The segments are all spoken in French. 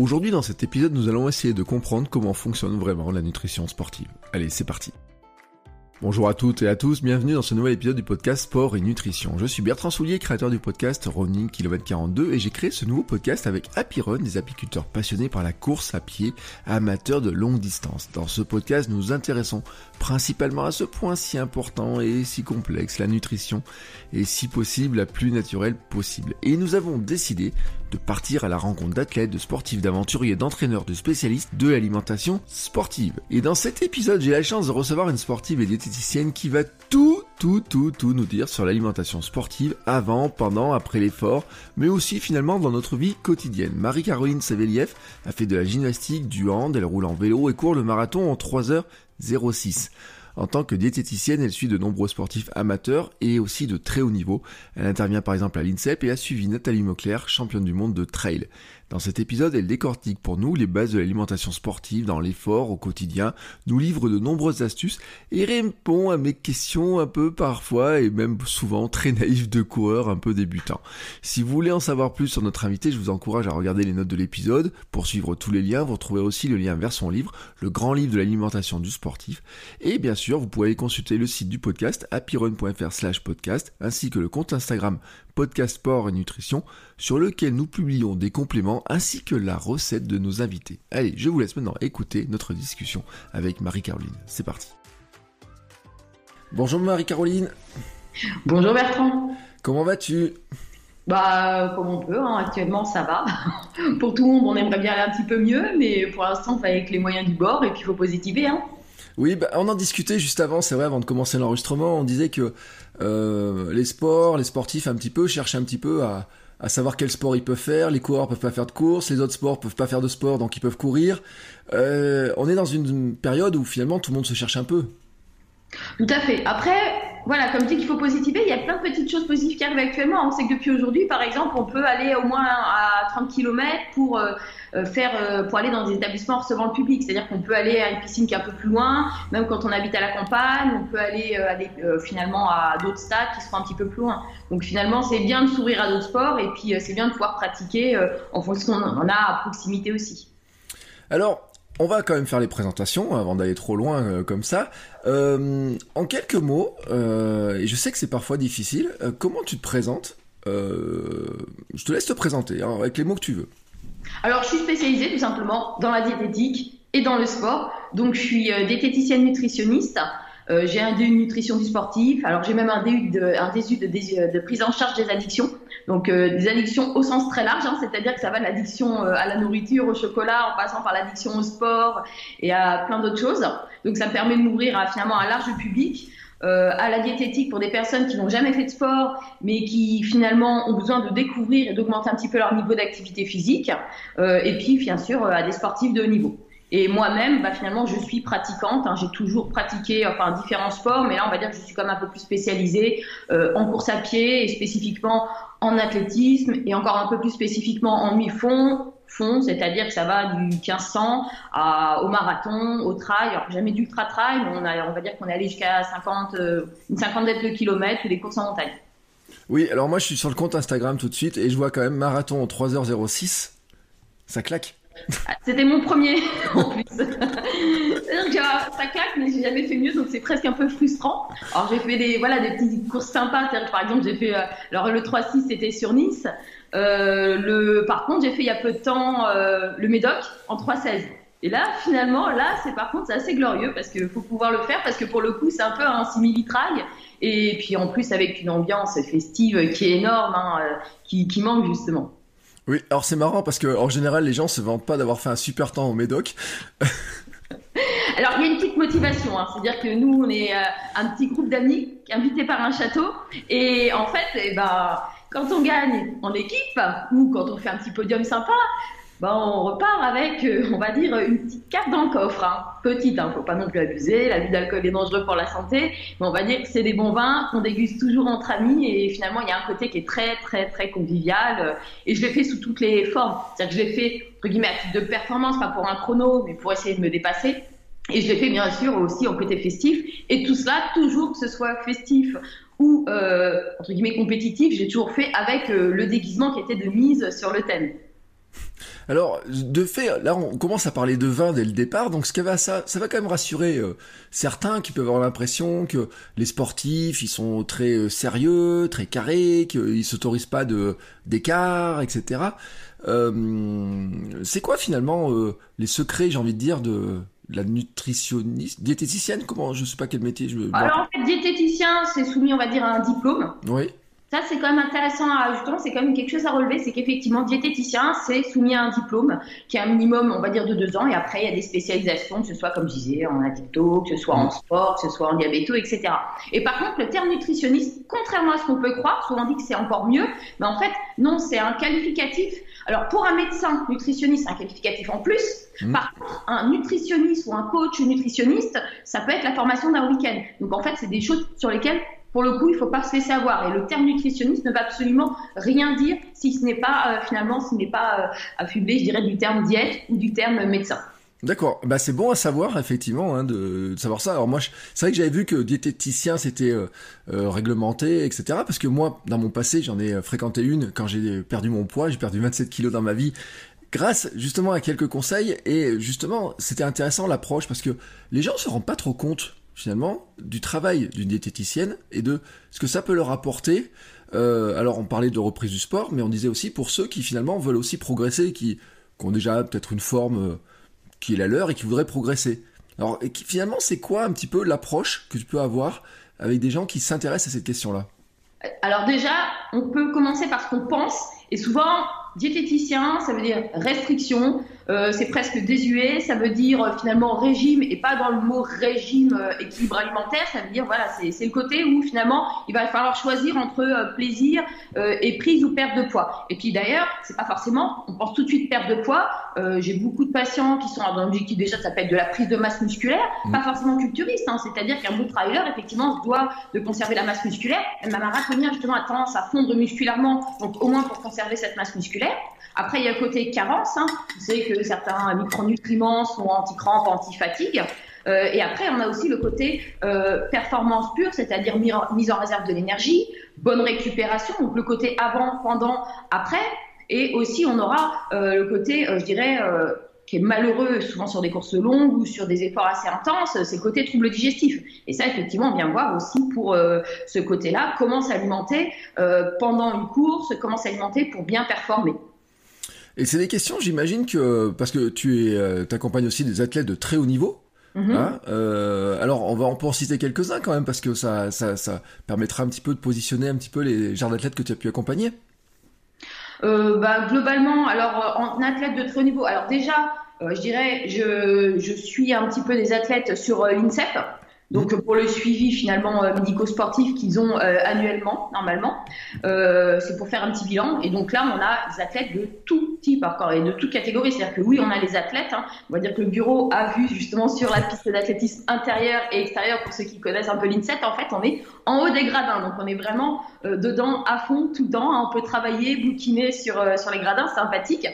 Aujourd'hui dans cet épisode nous allons essayer de comprendre comment fonctionne vraiment la nutrition sportive. Allez c'est parti Bonjour à toutes et à tous, bienvenue dans ce nouvel épisode du podcast Sport et Nutrition. Je suis Bertrand Soulier, créateur du podcast Running Km 42 et j'ai créé ce nouveau podcast avec Happy Run, des apiculteurs passionnés par la course à pied, amateurs de longue distance. Dans ce podcast, nous intéressons principalement à ce point si important et si complexe, la nutrition, et si possible la plus naturelle possible. Et nous avons décidé de partir à la rencontre d'athlètes, de sportifs, d'aventuriers, d'entraîneurs, de spécialistes de l'alimentation sportive. Et dans cet épisode, j'ai la chance de recevoir une sportive et diététicienne qui va tout, tout, tout, tout nous dire sur l'alimentation sportive avant, pendant, après l'effort, mais aussi finalement dans notre vie quotidienne. Marie-Caroline Saveliev a fait de la gymnastique, du hand, elle roule en vélo et court le marathon en 3h06. En tant que diététicienne, elle suit de nombreux sportifs amateurs et aussi de très haut niveau. Elle intervient par exemple à l'INSEP et a suivi Nathalie Mauclair, championne du monde de trail. Dans cet épisode, elle décortique pour nous les bases de l'alimentation sportive dans l'effort au quotidien, nous livre de nombreuses astuces et répond à mes questions un peu parfois et même souvent très naïves de coureurs un peu débutants. Si vous voulez en savoir plus sur notre invité, je vous encourage à regarder les notes de l'épisode pour suivre tous les liens. Vous retrouverez aussi le lien vers son livre, le grand livre de l'alimentation du sportif. Et bien sûr, vous pouvez consulter le site du podcast happyrun.fr slash podcast ainsi que le compte Instagram podcast sport et nutrition sur lequel nous publions des compléments ainsi que la recette de nos invités. Allez, je vous laisse maintenant écouter notre discussion avec Marie-Caroline. C'est parti. Bonjour Marie-Caroline. Bonjour Bertrand. Comment vas-tu? Bah, comme on peut, hein. actuellement ça va. pour tout le monde, on aimerait bien aller un petit peu mieux, mais pour l'instant, on fait avec les moyens du bord et puis il faut positiver. Hein. Oui, bah, on en discutait juste avant, c'est vrai, avant de commencer l'enregistrement, on disait que euh, les sports, les sportifs un petit peu cherchent un petit peu à, savoir quel sport ils peuvent faire. Les coureurs peuvent pas faire de course, les autres sports peuvent pas faire de sport, donc ils peuvent courir. Euh, on est dans une période où finalement tout le monde se cherche un peu. Tout à fait. Après, voilà, comme dit qu'il faut positiver, il y a plein de petites choses positives qui arrivent actuellement. On sait que depuis aujourd'hui, par exemple, on peut aller au moins à 30 km pour euh, faire, euh, pour aller dans des établissements recevant le public. C'est-à-dire qu'on peut aller à une piscine qui est un peu plus loin, même quand on habite à la campagne, on peut aller, aller finalement à d'autres stades qui seront un petit peu plus loin. Donc finalement, c'est bien de s'ouvrir à d'autres sports et puis c'est bien de pouvoir pratiquer en fonction qu'on a à proximité aussi. Alors, on va quand même faire les présentations avant d'aller trop loin euh, comme ça. Euh, en quelques mots, euh, et je sais que c'est parfois difficile, comment tu te présentes Je te laisse te présenter hein, avec les mots que tu veux. Alors, je suis spécialisée tout simplement dans la diététique et dans le sport. Donc, je suis diététicienne nutritionniste. j'ai un DU de nutrition du sportif. Alors, j'ai même un DU de, un de, de, de prise en charge des addictions. Donc euh, des addictions au sens très large, hein, c'est-à-dire que ça va de l'addiction euh, à la nourriture, au chocolat, en passant par l'addiction au sport et à plein d'autres choses. Donc ça me permet de m'ouvrir à finalement un large public. Euh, à la diététique pour des personnes qui n'ont jamais fait de sport, mais qui finalement ont besoin de découvrir et d'augmenter un petit peu leur niveau d'activité physique, euh, et puis bien sûr à des sportifs de haut niveau. Et moi-même, bah, finalement, je suis pratiquante. Hein, j'ai toujours pratiqué enfin différents sports, mais là, on va dire que je suis même un peu plus spécialisée euh, en course à pied et spécifiquement en athlétisme et encore un peu plus spécifiquement en mi-fond, fond, c'est-à-dire que ça va du 1500 à, au marathon, au trail. Alors jamais d'ultra trail, mais on, a, on va dire qu'on est allé jusqu'à 50, euh, une cinquantaine de kilomètres ou des courses en montagne. Oui, alors moi je suis sur le compte Instagram tout de suite et je vois quand même marathon en 3h06. Ça claque. C'était mon premier en plus. ça claque, mais j'ai jamais fait mieux, donc c'est presque un peu frustrant. Alors j'ai fait des voilà des petites courses sympas. Par exemple, j'ai fait euh, alors le 3-6 c'était sur Nice. Euh, le par contre, j'ai fait il y a peu de temps euh, le Médoc en 3-16. Et là, finalement, là, c'est par contre, c'est assez glorieux parce qu'il faut pouvoir le faire parce que pour le coup, c'est un peu un simili-trail. Et puis en plus, avec une ambiance festive qui est énorme, hein, qui, qui manque justement. Oui, alors c'est marrant parce que en général, les gens se vantent pas d'avoir fait un super temps au Médoc. Alors, il y a une petite motivation, hein. c'est-à-dire que nous, on est euh, un petit groupe d'amis invités par un château, et en fait, eh ben, quand on gagne en équipe, ou quand on fait un petit podium sympa, ben, on repart avec, euh, on va dire, une petite carte dans le coffre. Hein. Petite, hein, faut pas non plus abuser, la vie d'alcool est dangereuse pour la santé, mais on va dire que c'est des bons vins qu'on déguste toujours entre amis, et finalement, il y a un côté qui est très, très, très convivial, euh, et je l'ai fait sous toutes les formes. C'est-à-dire que je l'ai fait, entre guillemets, à titre de performance, pas pour un chrono, mais pour essayer de me dépasser. Et je l'ai fait bien sûr aussi en côté festif. Et tout cela, toujours que ce soit festif ou euh, entre guillemets compétitif, j'ai toujours fait avec euh, le déguisement qui était de mise sur le thème. Alors, de fait, là, on commence à parler de vin dès le départ, donc ce qui va, ça, va quand même rassurer euh, certains qui peuvent avoir l'impression que les sportifs, ils sont très sérieux, très carrés, qu'ils s'autorisent pas d'écart, etc. C'est quoi finalement les secrets, j'ai envie de dire, de la nutritionniste, diététicienne, comment, je sais pas quel métier je veux. Alors en fait, diététicien, c'est soumis, on va dire, à un diplôme. Oui. Ça, c'est quand même intéressant à ajouter, c'est quand même quelque chose à relever, c'est qu'effectivement, diététicien, c'est soumis à un diplôme qui a un minimum, on va dire, de deux ans, et après, il y a des spécialisations, que ce soit, comme je disais, en addicto, que ce soit en mm. sport, que ce soit en diabéto, etc. Et par contre, le terme nutritionniste, contrairement à ce qu'on peut croire, souvent dit que c'est encore mieux, mais en fait, non, c'est un qualificatif. Alors, pour un médecin nutritionniste, c'est un qualificatif en plus. Mm. Par contre, un nutritionniste ou un coach nutritionniste, ça peut être la formation d'un week-end. Donc, en fait, c'est des choses sur lesquelles pour le coup, il ne faut pas se laisser avoir. Et le terme nutritionniste ne va absolument rien dire si ce n'est pas, euh, finalement, ce n'est pas euh, affublé, je dirais, du terme diète ou du terme médecin. D'accord, bah c'est bon à savoir effectivement hein, de, savoir ça. Alors moi, c'est vrai que j'avais vu que diététicien c'était euh, réglementé, etc. Parce que moi, dans mon passé, j'en ai fréquenté une quand j'ai perdu mon poids, j'ai perdu 27 kilos dans ma vie, grâce justement à quelques conseils. Et justement, c'était intéressant l'approche parce que les gens se rendent pas trop compte finalement du travail d'une diététicienne et de ce que ça peut leur apporter. Euh, alors on parlait de reprise du sport, mais on disait aussi pour ceux qui finalement veulent aussi progresser, qui, ont déjà peut-être une forme euh, qui est la leur et qui voudraient progresser. Alors et finalement c'est quoi un petit peu l'approche que tu peux avoir avec des gens qui s'intéressent à cette question-là? Alors déjà, on peut commencer par ce qu'on pense et souvent diététicien, ça veut dire restriction, euh, c'est presque désuet, ça veut dire euh, finalement régime et pas dans le mot régime euh, équilibre alimentaire, ça veut dire voilà, c'est le côté où finalement il va falloir choisir entre plaisir et prise ou perte de poids. Et puis d'ailleurs, c'est pas forcément, on pense tout de suite perte de poids. J'ai beaucoup de patients qui sont dans l'objectif déjà, ça s'appelle de la prise de masse musculaire, mmh. pas forcément culturiste, hein, c'est-à-dire qu'un bon trailer effectivement se doit de conserver la masse musculaire. Ma marathonien justement a tendance à fondre musculairement, donc au moins pour conserver cette masse musculaire. Après, il y a le côté carence. Hein. Vous savez que certains micronutriments sont anti-crampes, anti-fatigue. Euh, et après, on a aussi le côté euh, performance pure, c'est-à-dire mise en réserve de l'énergie, bonne récupération, donc le côté avant, pendant, après. Et aussi, on aura euh, le côté, je dirais, qui est malheureux souvent sur des courses longues ou sur des efforts assez intenses, c'est le côté trouble digestif. Et ça, effectivement, on vient voir aussi pour ce côté-là, comment s'alimenter pendant une course, comment s'alimenter pour bien performer. Et c'est des questions, j'imagine que parce que tu es, euh, accompagnes aussi des athlètes de très haut niveau. Mhm. Hein, euh, alors on va en, en citer quelques-uns quand même parce que ça, ça, ça, permettra un petit peu de positionner un petit peu les genres d'athlètes que tu as pu accompagner. Euh, bah, globalement, alors en athlète de très haut niveau, alors déjà, je dirais, je, je, suis un petit peu des athlètes sur l'INSEP. Donc pour le suivi finalement euh, médico-sportif qu'ils ont euh, annuellement normalement, euh, c'est pour faire un petit bilan. Et donc là, on a des athlètes de tout type encore et de toute catégorie. C'est-à-dire que oui, on a les athlètes. Hein. On va dire que le bureau a vu justement sur la piste d'athlétisme intérieur et extérieur pour ceux qui connaissent un peu l'INSET. En fait, on est en haut des gradins, donc on est vraiment dedans à fond tout le temps. Hein. On peut travailler, bouquiner sur sur les gradins, sympathique.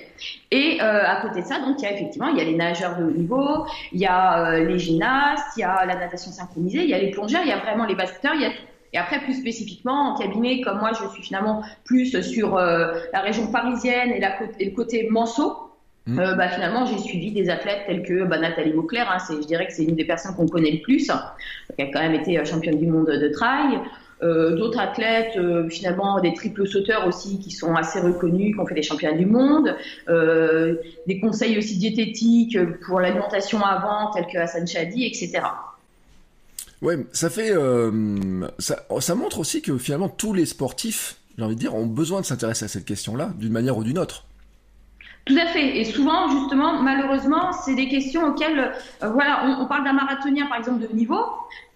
Et à côté de ça, donc il y a effectivement il y a les nageurs de haut niveau, il y a les gymnastes, il y a la natation il y a les plongeurs, il y a vraiment les basketteurs, il Et après, plus spécifiquement, en cabinet, comme moi, je suis finalement plus sur euh, la région parisienne et, la, le côté manceau. Mmh. Euh, bah, finalement, j'ai suivi des athlètes tels que bah, Nathalie Beauclerc. Hein, je dirais que c'est une des personnes qu'on connaît le plus, qui a quand même été euh, championne du monde de trail. D'autres athlètes, finalement, des triples sauteurs aussi, qui sont assez reconnus, qui ont fait des championnats du monde. des conseils aussi diététiques pour l'alimentation avant, tels que Hassan Chadi, etc. Ouais, ça fait, euh, ça, montre aussi que finalement tous les sportifs, j'ai envie de dire, ont besoin de s'intéresser à cette question-là d'une manière ou d'une autre. Tout à fait. Et souvent, justement, malheureusement, c'est des questions auxquelles, euh, voilà, on, parle d'un marathonien, par exemple, de niveau.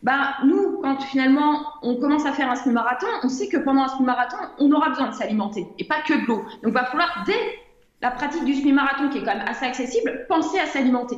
Bah, nous, quand finalement on commence à faire un semi-marathon, on sait que pendant un semi-marathon, on aura besoin de s'alimenter et pas que de l'eau. Donc, il va falloir, dès la pratique du semi-marathon, qui est quand même assez accessible, penser à s'alimenter.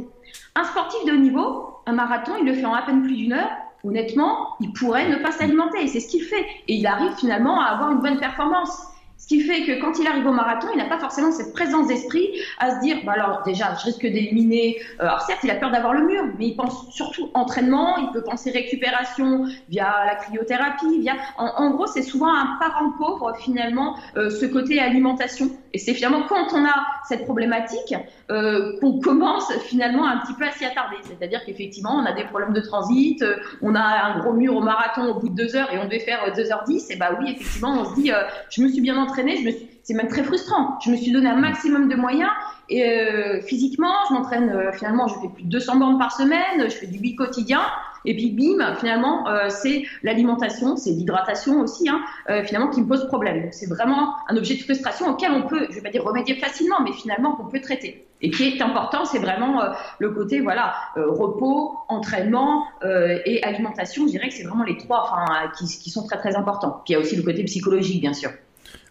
Un sportif de haut niveau, un marathon, il le fait en à peine plus d'une heure honnêtement, il pourrait ne pas s'alimenter. Et c'est ce qu'il fait. Et il arrive finalement à avoir une bonne performance. Qui fait que quand il arrive au marathon, il n'a pas forcément cette présence d'esprit à se dire, bah alors déjà, je risque d'éliminer. Euh, alors certes, il a peur d'avoir le mur, mais il pense surtout entraînement. Il peut penser récupération via la cryothérapie, via. En, gros, c'est souvent un parent pauvre finalement, euh, ce côté alimentation Et c'est finalement quand on a cette problématique euh, qu'on commence finalement un petit peu à s'y attarder. C'est-à-dire qu'effectivement, on a des problèmes de transit, euh, on a un gros mur au marathon au bout de deux heures et on devait faire 2h10. Et bah oui, effectivement, on se dit, je me suis bien me suis... c'est même très frustrant. Je me suis donné un maximum de moyens et physiquement, je m'entraîne finalement, je fais plus de 200 bornes par semaine, je fais du bi quotidien. Et puis bim, finalement, euh, c'est l'alimentation, c'est l'hydratation aussi, hein, euh, finalement, qui me pose problème. C'est vraiment un objet de frustration auquel on peut, je vais pas dire remédier facilement, mais finalement qu'on peut traiter. Et qui est important, c'est vraiment euh, le côté voilà repos, entraînement et alimentation. Je dirais que c'est vraiment les trois, enfin, qui, qui sont très très importants. Puis il y a aussi le côté psychologique, bien sûr.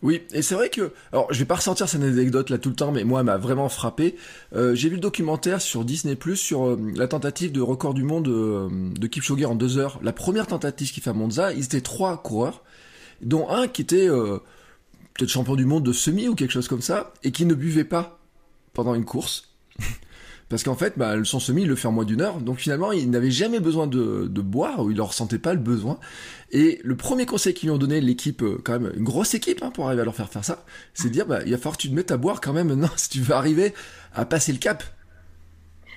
Oui, et c'est vrai que, alors je vais pas ressentir cette anecdote là tout le temps, mais moi elle m'a vraiment frappé. Euh, j'ai vu le documentaire sur Disney Plus sur euh, la tentative de record du monde euh, de Kipchoge en deux heures. La première tentative qu'il fait à Monza, ils étaient trois coureurs, dont un qui était peut-être champion du monde de semi ou quelque chose comme ça, et qui ne buvait pas pendant une course. Parce qu'en fait, bah, son semi, il le fait en moins d'une heure. Donc finalement, il n'avait jamais besoin de, boire, ou il ne ressentait pas le besoin. Et le premier conseil qu'ils lui ont donné, l'équipe, euh, quand même, une grosse équipe hein, pour arriver à leur faire faire ça, c'est de dire, bah, il va falloir que tu te mettes à boire quand même maintenant si tu veux arriver à passer le cap.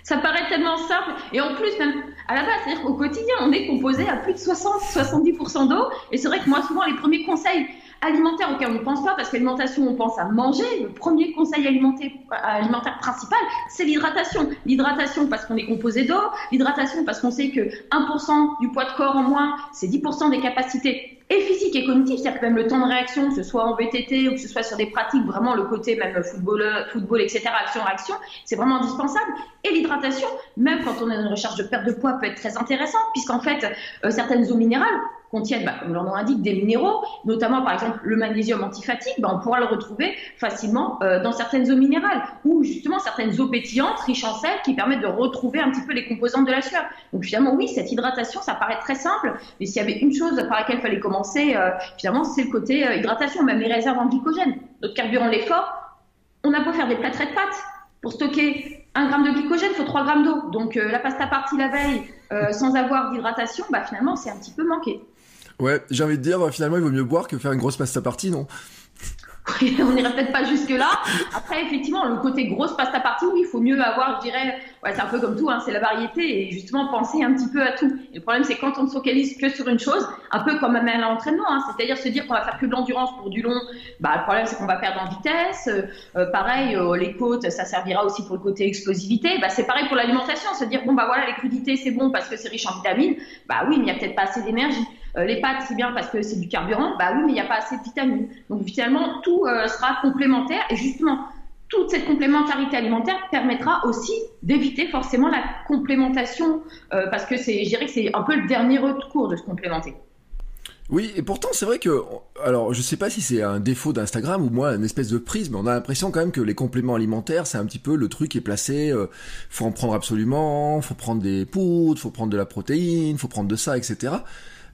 Ça paraît tellement simple. Et en plus, même à la base, c'est-à-dire qu'au quotidien, on est composé à plus de 60-70% d'eau. Et c'est vrai que moi, souvent, les premiers conseils alimentaire auquel on ne pense pas, parce qu'alimentation, on pense à manger. Le premier conseil alimentaire, alimentaire principal, c'est l'hydratation. L'hydratation parce qu'on est composé d'eau, l'hydratation parce qu'on sait que 1% du poids de corps en moins, c'est 10% des capacités et physiques et cognitives, c'est-à-dire que même le temps de réaction, que ce soit en VTT ou que ce soit sur des pratiques, vraiment le côté même football, football etc., action-réaction, c'est vraiment indispensable. Et l'hydratation, même quand on a une recherche de perte de poids, peut être très intéressante, puisqu'en fait, euh, certaines eaux minérales, contiennent, bah, comme leur nom indique, des minéraux, notamment par exemple le magnésium antifatigue, bah, on pourra le retrouver facilement euh, dans certaines eaux minérales ou justement certaines eaux pétillantes riches en sel qui permettent de retrouver un petit peu les composantes de la sueur. Donc finalement, oui, cette hydratation, ça paraît très simple, mais s'il y avait une chose par laquelle il fallait commencer, euh, finalement, c'est le côté euh, hydratation, même les réserves en glycogène. Notre carburant, l'effort, on a beau faire des plâtrés de pâtes pour stocker un gramme de glycogène, il faut 3 grammes d'eau. Donc la pasta partie la veille sans avoir d'hydratation, bah, finalement, c'est un petit peu manqué. Ouais, j'ai envie de dire, finalement, il vaut mieux boire que faire une grosse pasta partie, non? On n'irait peut-être pas jusque-là. Après, effectivement, le côté grosse pasta partie, oui, il faut mieux avoir, je dirais, c'est un peu comme tout, hein, c'est la variété et justement penser un petit peu à tout. Le problème, c'est quand on se focalise que sur une chose, un peu comme même à l'entraînement, hein, c'est-à-dire se dire qu'on va faire que de l'endurance pour du long, bah, le problème, c'est qu'on va perdre en vitesse. Euh, euh, pareil, euh, les côtes, ça servira aussi pour le côté explosivité. Bah, c'est pareil pour l'alimentation, se dire, bon, bah voilà, les crudités, c'est bon parce que c'est riche en vitamines. Bah oui, mais il n'y a peut-être pas assez d'énergie. Euh, les pâtes, c'est bien parce que c'est du carburant. Bah oui, mais il n'y a pas assez de vitamines. Donc finalement, tout euh, sera complémentaire. Et justement, toute cette complémentarité alimentaire permettra aussi d'éviter forcément la complémentation, euh, parce que c'est, je dirais que c'est un peu le dernier recours de se complémenter. Oui, et pourtant c'est vrai que, alors je sais pas si c'est un défaut d'Instagram ou moi une espèce de prise, mais on a l'impression quand même que les compléments alimentaires c'est un petit peu le truc qui est placé, faut en prendre absolument, faut prendre des poudres, faut prendre de la protéine, faut prendre de ça, etc.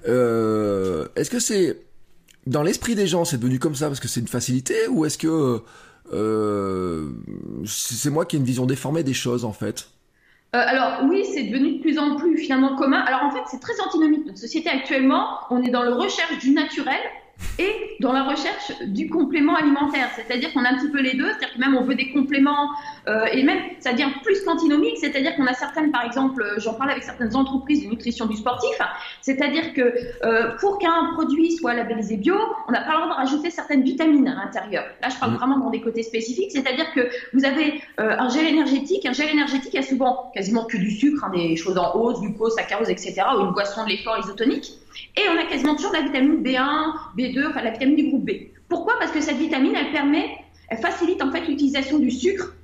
Euh, est-ce que c'est dans l'esprit des gens, c'est devenu comme ça parce que c'est une facilité ou est-ce que euh, c'est moi qui ai une vision déformée des choses en fait? Euh, alors oui, c'est devenu de plus en plus finalement commun. Alors en fait, c'est très antinomique. Notre société actuellement, on est dans le recherche du naturel et dans la recherche du complément alimentaire. C'est-à-dire qu'on a un petit peu les deux, c'est-à-dire que même on veut des compléments, euh, et même ça devient plus qu'antinomique, c'est-à-dire qu'on a certaines, par exemple, euh, j'en parle avec certaines entreprises de nutrition du sportif, c'est-à-dire que euh, pour qu'un produit soit labellisé bio, on n'a pas le droit de rajouter certaines vitamines à l'intérieur. Là, je parle mmh. vraiment dans des côtés spécifiques, c'est-à-dire que vous avez un gel énergétique, un gel énergétique a souvent quasiment que du sucre, hein, des choses en hausse, glucose, saccharose, etc., ou une boisson de l'effort isotonique. Et on a quasiment toujours de la vitamine B1, B2, enfin la vitamine du groupe B. Pourquoi? Parce que cette vitamine, elle permet, elle facilite en fait l'utilisation du sucre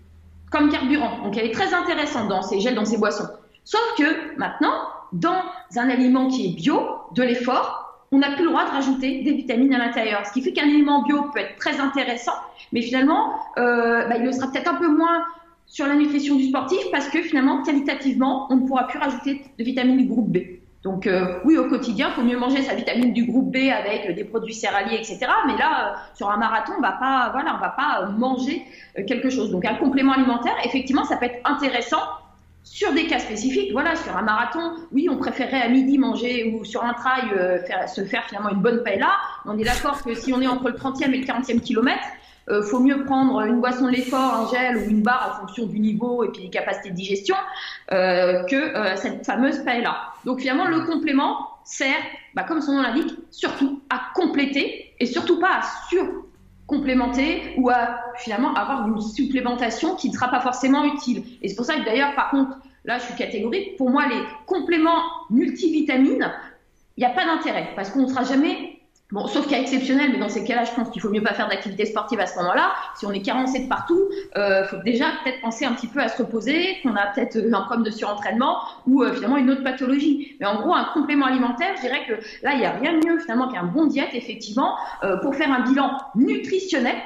comme carburant. Donc elle est très intéressante dans ces gels, dans ces boissons. Sauf que maintenant, dans un aliment qui est bio, de l'effort, on n'a plus le droit de rajouter des vitamines à l'intérieur. Ce qui fait qu'un aliment bio peut être très intéressant, mais finalement, euh, bah, il le sera peut-être un peu moins sur la nutrition du sportif parce que finalement, qualitativement, on ne pourra plus rajouter de vitamines du groupe B. Donc euh, oui, au quotidien, il faut mieux manger sa vitamine du groupe B avec des produits céréaliers, etc. Mais là, euh, sur un marathon, on va pas, voilà, on va pas manger euh, quelque chose. Donc un complément alimentaire, effectivement, ça peut être intéressant sur des cas spécifiques. Voilà, sur un marathon, oui, on préférerait à midi manger ou sur un trail se faire finalement une bonne paella. On est d'accord que si on est entre le 30e et le 40e kilomètre, euh, faut mieux prendre une boisson de l'effort, un gel ou une barre en fonction du niveau et puis des capacités de digestion euh, que euh, cette fameuse paella. Donc finalement, le complément sert, bah, comme son nom l'indique, surtout à compléter et surtout pas à sur-complémenter ou à finalement avoir une supplémentation qui ne sera pas forcément utile. Et c'est pour ça que d'ailleurs, par contre, là je suis catégorique, pour moi les compléments multivitamines, il n'y a pas d'intérêt parce qu'on ne sera jamais Bon, sauf cas exceptionnel, mais dans ces cas-là, je pense qu'il faut mieux pas faire d'activité sportive à ce moment-là. Si on est carencé de partout, euh, faut déjà peut-être penser un petit peu à se reposer, qu'on a peut-être un problème de surentraînement ou euh, finalement une autre pathologie. Mais en gros, un complément alimentaire, je dirais que là, il n'y a rien de mieux finalement qu'un bon diète, effectivement, euh, pour faire un bilan nutritionnel.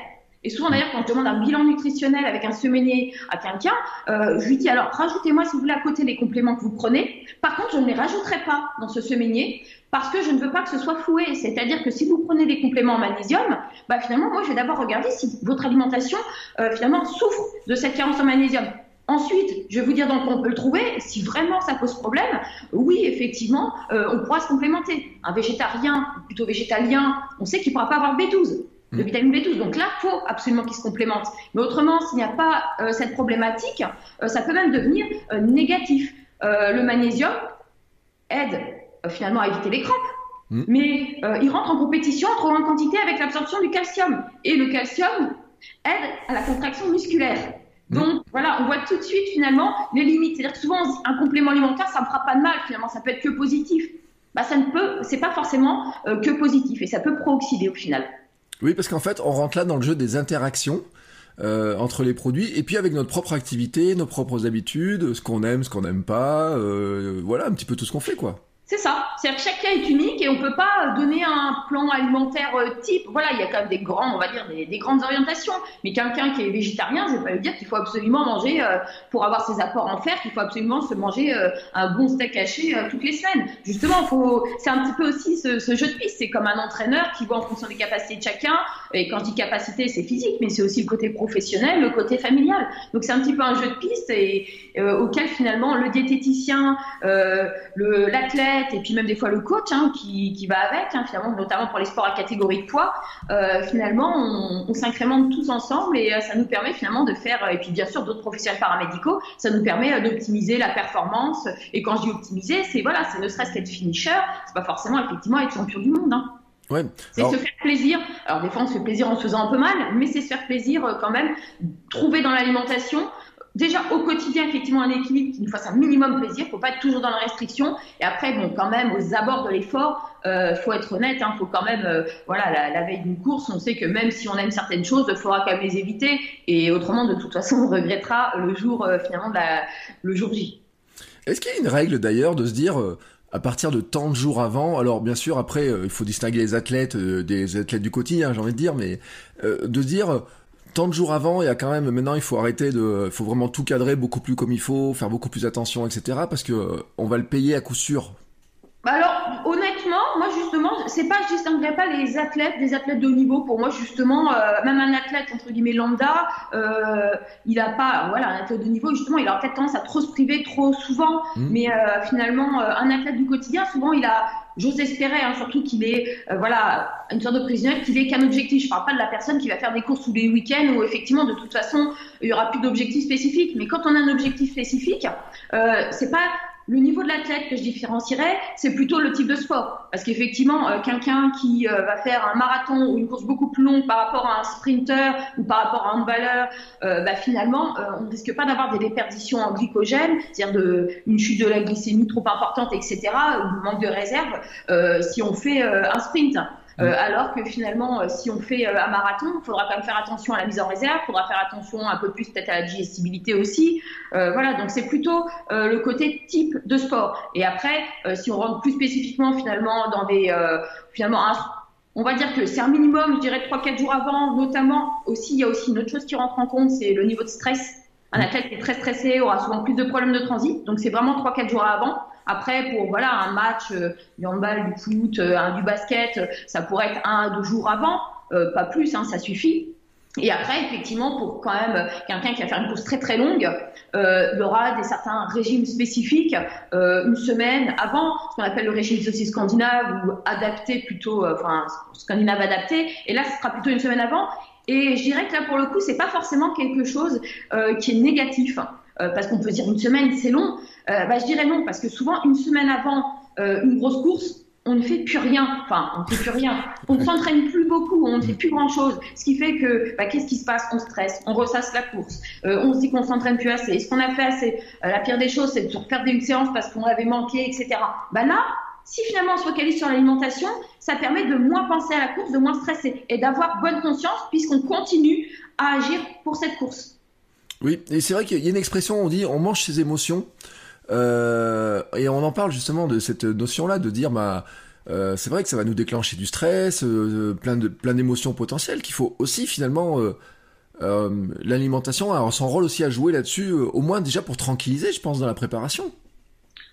Et souvent d'ailleurs, quand je demande un bilan nutritionnel avec un semainier à quelqu'un, euh, je lui dis alors rajoutez-moi si vous voulez à côté les compléments que vous prenez. Par contre, je ne les rajouterai pas dans ce semainier parce que je ne veux pas que ce soit floué. C'est-à-dire que si vous prenez des compléments en magnésium, bah finalement, moi, je vais d'abord regarder si votre alimentation euh, finalement souffre de cette carence en magnésium. Ensuite, je vais vous dire dans quoi on peut le trouver. Si vraiment ça pose problème, oui, effectivement, euh, on pourra se complémenter. Un végétarien, plutôt végétalien, on sait qu'il ne pourra pas avoir B12 de mmh. vitamine B12. Donc là, il faut absolument qu'il se complémente. Mais autrement, s'il n'y a pas euh, cette problématique, ça peut même devenir négatif. le magnésium aide finalement à éviter les crampes. Mm. Mais euh, il rentre en compétition en trop grande quantité avec l'absorption du calcium. Et le calcium aide à la contraction musculaire. Mm. Donc voilà, on voit tout de suite finalement les limites. C'est-à-dire que souvent un complément alimentaire, ça ne fera pas de mal finalement, ça peut être que positif. Bah ça ne peut, c'est pas forcément euh, que positif et ça peut pro-oxyder au final. Oui, parce qu'en fait, on rentre là dans le jeu des interactions. Euh, entre les produits et puis avec notre propre activité, nos propres habitudes, ce qu'on aime, ce qu'on n'aime pas, euh, voilà un petit peu tout ce qu'on fait quoi. C'est ça. C'est-à-dire que chaque cas est unique et on peut pas donner un plan alimentaire euh, type. Voilà, il y a quand même des grands, on va dire, des, grandes orientations. Mais quelqu'un qui est végétarien, je vais pas lui dire qu'il faut absolument manger, euh, pour avoir ses apports en fer, qu'il faut absolument se manger euh, un bon steak haché toutes les semaines. Justement, c'est un petit peu aussi ce, jeu de piste. C'est comme un entraîneur qui voit en fonction des capacités de chacun. Et quand je dis capacité, c'est physique, mais c'est aussi le côté professionnel, le côté familial. Donc c'est un petit peu un jeu de piste auquel finalement le diététicien, le, et puis même des fois le coach hein, qui, qui, va avec, hein, finalement, notamment pour les sports à catégorie de poids, euh, finalement, on, on s'incrémente tous ensemble et euh, ça nous permet finalement de faire, et puis bien sûr d'autres professionnels paramédicaux, ça nous permet euh, d'optimiser la performance. Et quand je dis optimiser, c'est voilà, c'est ne serait-ce qu'être finisher, c'est pas forcément effectivement être champion du monde. Hein. Ouais. C'est se faire plaisir. Alors des fois on se fait plaisir en se faisant un peu mal, mais c'est se faire plaisir quand même. Trouver dans l'alimentation déjà au quotidien effectivement un équilibre qui nous fasse un minimum plaisir, faut pas être toujours dans la restriction. Et après bon quand même aux abords de l'effort, euh, faut être honnête, hein, faut quand même euh, voilà la, veille d'une course, on sait que même si on aime certaines choses, il faudra quand même les éviter. Et autrement de toute façon on regrettera le jour euh, finalement le jour J. Est-ce qu'il y a une règle d'ailleurs de se dire euh, à partir de tant de jours avant, alors bien sûr après il faut distinguer les athlètes des athlètes du quotidien, j'ai envie de dire, mais de dire tant de jours avant, il y a quand même maintenant il faut arrêter de, il faut vraiment tout cadrer beaucoup plus comme il faut, faire beaucoup plus attention, etc. Parce que euh, on va le payer à coup sûr. Bah alors honnêtement, moi justement, c'est pas je distinguerais pas les athlètes des athlètes de haut niveau. Pour moi justement, euh, même un athlète entre guillemets lambda, euh, il a pas, voilà, un athlète de niveau justement, il a peut-être tendance à trop se priver trop souvent. Mmh. Mais finalement, un athlète du quotidien, souvent il a j'ose espérer hein, surtout qu'il est euh, voilà une sorte de prisonnier qu'il ait qu'un objectif. Je parle pas de la personne qui va faire des courses tous les week-ends où effectivement de toute façon il y aura plus d'objectif spécifique. Mais quand on a un objectif spécifique, euh, c'est pas le niveau de l'athlète que je différencierais, c'est plutôt le type de sport. Parce qu'effectivement, euh, quelqu'un qui euh, va faire un marathon ou une course beaucoup plus longue par rapport à un sprinter ou par rapport à un handballeur, euh, bah, finalement, on ne risque pas d'avoir des déperditions en glycogène, c'est-à-dire une chute de la glycémie trop importante, etc., ou manque de réserve, si on fait un sprint. Euh, mm. alors que finalement, euh, si on fait euh, un marathon, il faudra quand même faire attention à la mise en réserve, il faudra faire attention un peu plus peut-être à la digestibilité aussi. voilà, donc c'est plutôt le côté type de sport. Et après, si on rentre plus spécifiquement finalement dans des finalement on va dire que c'est un minimum, je dirais 3-4 jours avant, notamment aussi, il y a aussi une autre chose qui rentre en compte, c'est le niveau de stress. Un athlète qui est très stressé aura souvent plus de problèmes de transit, donc c'est vraiment 3-4 jours avant. Après, pour voilà un match euh, du handball, du foot, euh, du basket, ça pourrait être un deux jours avant, euh, pas plus, hein, ça suffit. Et après, effectivement, pour quand même quelqu'un qui va faire une course très très longue, euh, il y aura des certains régimes spécifiques euh, une semaine avant, ce qu'on appelle le régime aussi scandinave ou adapté plutôt, enfin scandinave adapté. Et là, ce sera plutôt une semaine avant. Et je dirais que là, pour le coup, c'est pas forcément quelque chose euh, qui est négatif, euh, parce qu'on peut dire une semaine, c'est long. Euh, bah, je dirais non, parce que souvent, une semaine avant une grosse course, on ne fait plus rien. Enfin, on ne fait plus rien. On ne s'entraîne plus beaucoup, on ne fait plus grand-chose. Ce qui fait que, bah, qu'est-ce qui se passe? On stresse, on ressasse la course, on se dit qu'on s'entraîne plus assez. Est-ce qu'on a fait assez La pire des choses, c'est de refaire des séances parce qu'on avait manqué, etc. Bah là, si finalement on se focalise sur l'alimentation, ça permet de moins penser à la course, de moins stresser et d'avoir bonne conscience puisqu'on continue à agir pour cette course. Oui, et c'est vrai qu'il y a une expression, on dit on mange ses émotions. Euh, et on en parle justement de cette notion-là, de dire bah euh, c'est vrai que ça va nous déclencher du stress, euh, plein de plein d'émotions potentielles qu'il faut aussi finalement l'alimentation a son rôle aussi à jouer là-dessus, au moins déjà pour tranquilliser, je pense, dans la préparation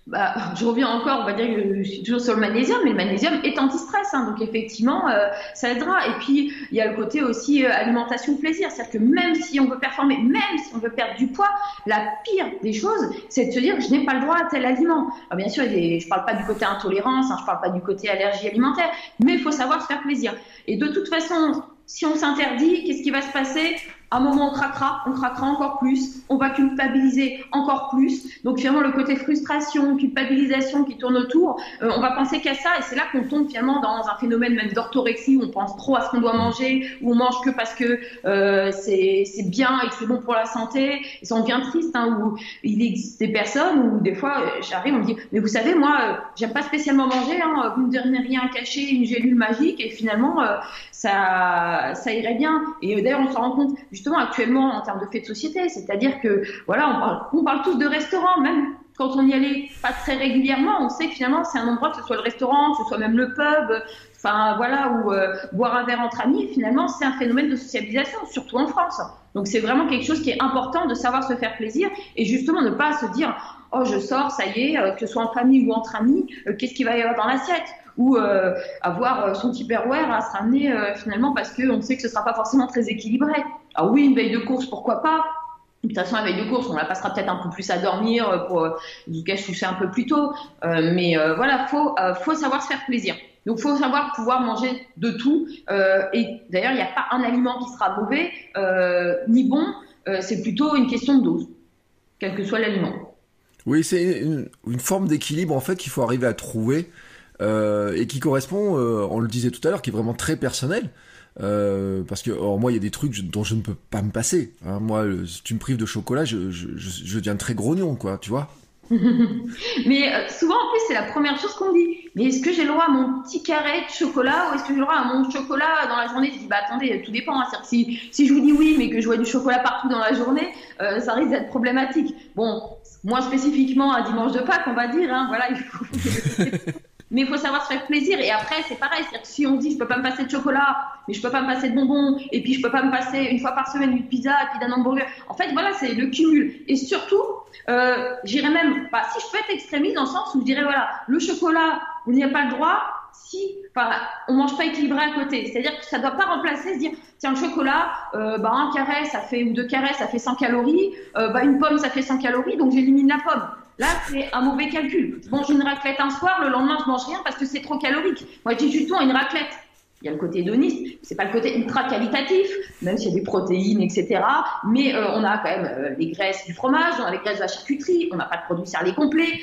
bah, je reviens encore, on va dire que je suis toujours sur le magnésium, mais le magnésium est anti-stress, hein, donc effectivement, euh, ça aidera. Et puis, il y a le côté aussi euh, alimentation-plaisir, c'est-à-dire que même si on veut performer, même si on veut perdre du poids, la pire des choses, c'est de se dire, je n'ai pas le droit à tel aliment. Alors, bien sûr, je ne parle pas du côté intolérance, hein, je ne parle pas du côté allergie alimentaire, mais il faut savoir se faire plaisir. Et de toute façon, si on s'interdit, qu'est-ce qui va se passer? À un moment, on craquera, on craquera encore plus, on va culpabiliser encore plus. Donc finalement, le côté frustration, culpabilisation qui tourne autour, euh, on va penser qu'à ça, et c'est là qu'on tombe finalement dans un phénomène même d'orthorexie où on pense trop à ce qu'on doit manger, où on mange que parce que euh, c'est bien et que c'est bon pour la santé. Et ça en devient triste, hein, où il existe des personnes où des fois, euh, j'arrive, on me dit, mais vous savez, moi, j'aime pas spécialement manger, hein, vous ne donnez rien à cacher, une gélule magique, et finalement, ça, ça irait bien. Et d'ailleurs, on s'en rend compte justement actuellement en termes de fait de société, c'est-à-dire que voilà, on parle, on parle tous de restaurants, même quand on y allait pas très régulièrement, on sait que finalement c'est un endroit, que ce soit le restaurant, que ce soit même le pub, enfin voilà, ou euh, boire un verre entre amis, finalement c'est un phénomène de sociabilisation, surtout en France. Donc c'est vraiment quelque chose qui est important de savoir se faire plaisir et justement ne pas se dire oh je sors, ça y est, euh, que ce soit en famille ou entre amis, euh, qu'est-ce qu'il va y avoir dans l'assiette? Ou avoir son Tupperware à se ramener finalement parce qu'on sait que ce sera pas forcément très équilibré. Ah oui, une veille de course, pourquoi pas? De toute façon, la veille de course, on la passera peut-être un peu plus à dormir pour, en tout cas, je un peu plus tôt. mais voilà, faut, faut savoir se faire plaisir. Donc, faut savoir pouvoir manger de tout. et d'ailleurs, il n'y a pas un aliment qui sera mauvais ni bon. c'est plutôt une question de dose, quel que soit l'aliment. Oui, c'est une, une, forme d'équilibre en fait qu'il faut arriver à trouver euh, et qui correspond, euh, on le disait tout à l'heure, qui est vraiment très personnel. Euh, parce que or, moi il y a des trucs dont je ne peux pas me passer. Hein. Moi, si tu me prives de chocolat, je, je, je, je deviens très grognon, quoi, tu vois. mais euh, souvent en plus c'est la première chose qu'on dit. Mais est-ce que j'ai le droit à mon petit carré de chocolat ou est-ce que j'ai le droit à mon chocolat dans la journée? Je dis bah attendez, tout dépend. Hein. Si, si je vous dis oui mais que je vois du chocolat partout dans la journée, euh, ça risque d'être problématique. Bon, moins spécifiquement à dimanche de Pâques on va dire. Hein, voilà, il faut Mais il faut savoir se faire plaisir. Et après, c'est pareil. C'est-à-dire si on dit, je peux pas me passer de chocolat, mais je peux pas me passer de bonbons, et puis je peux pas me passer une fois par semaine une pizza, et puis d'un hamburger. En fait, voilà, c'est le cumul. Et surtout, euh, j'irais même, si je peux être extrémiste dans le sens où je dirais, voilà, le chocolat, vous n'y a pas le droit, si, enfin, on mange pas équilibré à côté. C'est-à-dire que ça doit pas remplacer, se dire, tiens, le chocolat, euh, bah, un carré, ça fait, ou deux carrés, ça fait 100 calories, euh, bah, une pomme, ça fait 100 calories, donc j'élimine la pomme. Là, c'est un mauvais calcul. Je mange une raclette un soir, le lendemain, je mange rien parce que c'est trop calorique. Moi, je dis justement une raclette. Il y a le côté hédoniste, c'est pas le côté ultra qualitatif, même s'il y a des protéines, etc. Mais euh, on a quand même euh, les graisses du fromage, on a les graisses de la charcuterie, on n'a pas de produits serrés complets,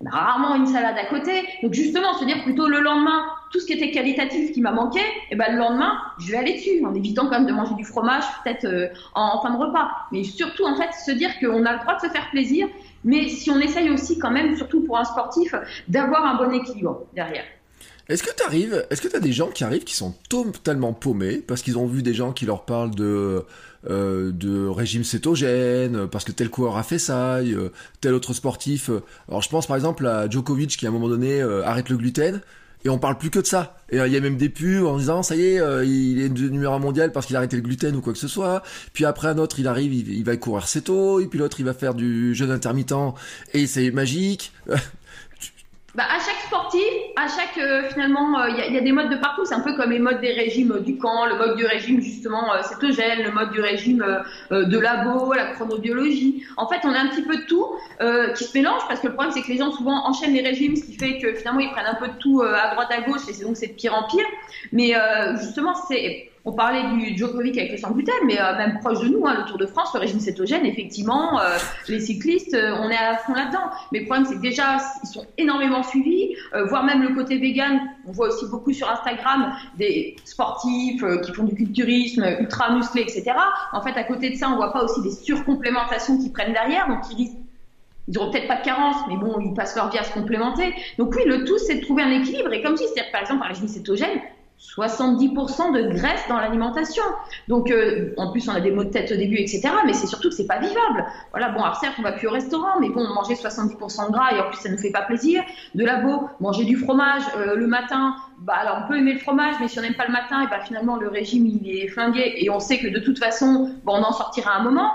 on a rarement une salade à côté. Donc justement, se dire plutôt le lendemain, tout ce qui était qualitatif qui m'a manqué, et eh ben le lendemain, je vais aller dessus, en évitant quand même de manger du fromage peut-être euh, en, en, fin de repas. Mais surtout en fait, se dire qu'on a le droit de se faire plaisir mais si on essaye aussi quand même, surtout pour un sportif, d'avoir un bon équilibre derrière. Est-ce que tu arrives, est-ce que tu as des gens qui arrivent qui sont totalement paumés parce qu'ils ont vu des gens qui leur parlent de euh, de régime cétogène, parce que tel coureur a fait ça, euh, tel autre sportif. Euh, alors je pense par exemple à Djokovic qui à un moment donné arrête le gluten et on parle plus que de ça. Et euh, il y a même des pubs en disant ça y est, euh, il est numéro un mondial parce qu'il a arrêté le gluten ou quoi que ce soit. Puis après un autre, il arrive, il, va courir tôt, et puis l'autre, il va faire du jeûne intermittent et c'est magique. bah, à chaque sportif, à chaque euh, finalement, il y, a des modes de partout. C'est un peu comme les modes des régimes du camp, le mode du régime justement euh, cétogène, le mode du régime de labo, la chronobiologie. En fait, on a un petit peu de tout qui se mélange parce que le problème c'est que les gens souvent enchaînent les régimes, ce qui fait que finalement ils prennent un peu de tout à droite à gauche et donc c'est de pire en pire. Mais justement, c'est on parlait du Djokovic avec le sans gluten, mais euh, même proche de nous, hein, le Tour de France, le régime cétogène, effectivement, euh, les cyclistes, euh, on est à fond là-dedans. Mais le problème, c'est que déjà, ils sont énormément suivis, voire même le côté vegan. On voit aussi beaucoup sur Instagram des sportifs qui font du culturisme, ultra musclés, etc. En fait, à côté de ça, on voit pas aussi des surcomplémentations qui prennent derrière, donc ils ils n'auront peut-être pas de carence, mais bon, ils passent leur vie à se complémenter. Donc oui, le tout, c'est de trouver un équilibre. Et comme si, c'est-à-dire par exemple, un régime cétogène, 70% de graisse dans l'alimentation. Donc, euh, en plus, on a des maux de tête au début, etc. Mais c'est surtout que c'est pas vivable. Voilà, bon, alors certes, on va plus au restaurant, mais bon, manger 70% de gras et en plus, ça nous fait pas plaisir. De la beau, manger du fromage euh, le matin, bah alors on peut aimer le fromage, mais si on n'aime pas le matin, et bah finalement le régime il est flingué et on sait que de toute façon, bon, on en sortira un moment.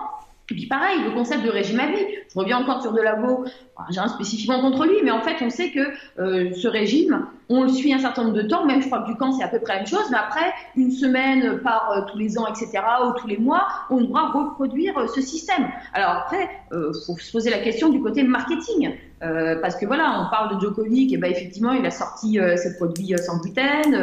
Puis pareil, le concept de régime à vie. Je reviens encore sur Delaveau, j'ai rien spécifiquement contre lui, mais en fait, on sait que euh, ce régime, on le suit un certain nombre de temps, même je crois que du camp, c'est à peu près la même chose, mais après, une semaine par euh, tous les ans, etc., ou tous les mois, on devra reproduire euh, ce système. Alors après, il faut se poser la question du côté marketing. Euh, parce que voilà, on parle de Djokovic, et ben effectivement, il a sorti euh, ses produits euh, sans gluten.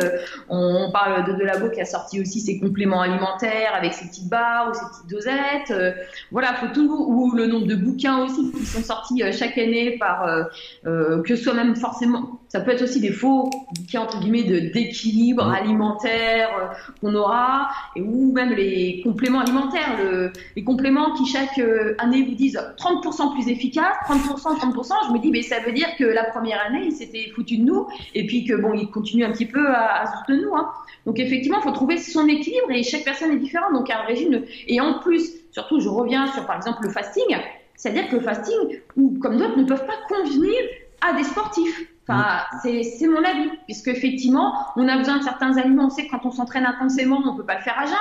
On, parle de Delabo qui a sorti aussi ses compléments alimentaires avec ses petites barres ou ses petites dosettes. voilà, faut tout ou le nombre de bouquins aussi qui sont sortis chaque année par que soit même forcément ça peut être aussi des faux entre guillemets de d'équilibre mmh. alimentaire euh, qu'on aura et ou même les compléments alimentaires, le, les compléments qui chaque euh, année vous disent 30% plus efficace, 30%, 30%. Je me dis mais ça veut dire que la première année il s'était foutu de nous et puis que bon il continue un petit peu à, à se de nous. Hein. Donc effectivement il faut trouver son équilibre et chaque personne est différente. Donc un régime et en plus surtout je reviens sur par exemple le fasting, c'est-à-dire que le fasting ou comme d'autres ne peuvent pas convenir à des sportifs. Enfin, c'est mon avis, puisque effectivement, on a besoin de certains aliments. On sait que quand on s'entraîne intensément, on ne peut pas le faire à jeun.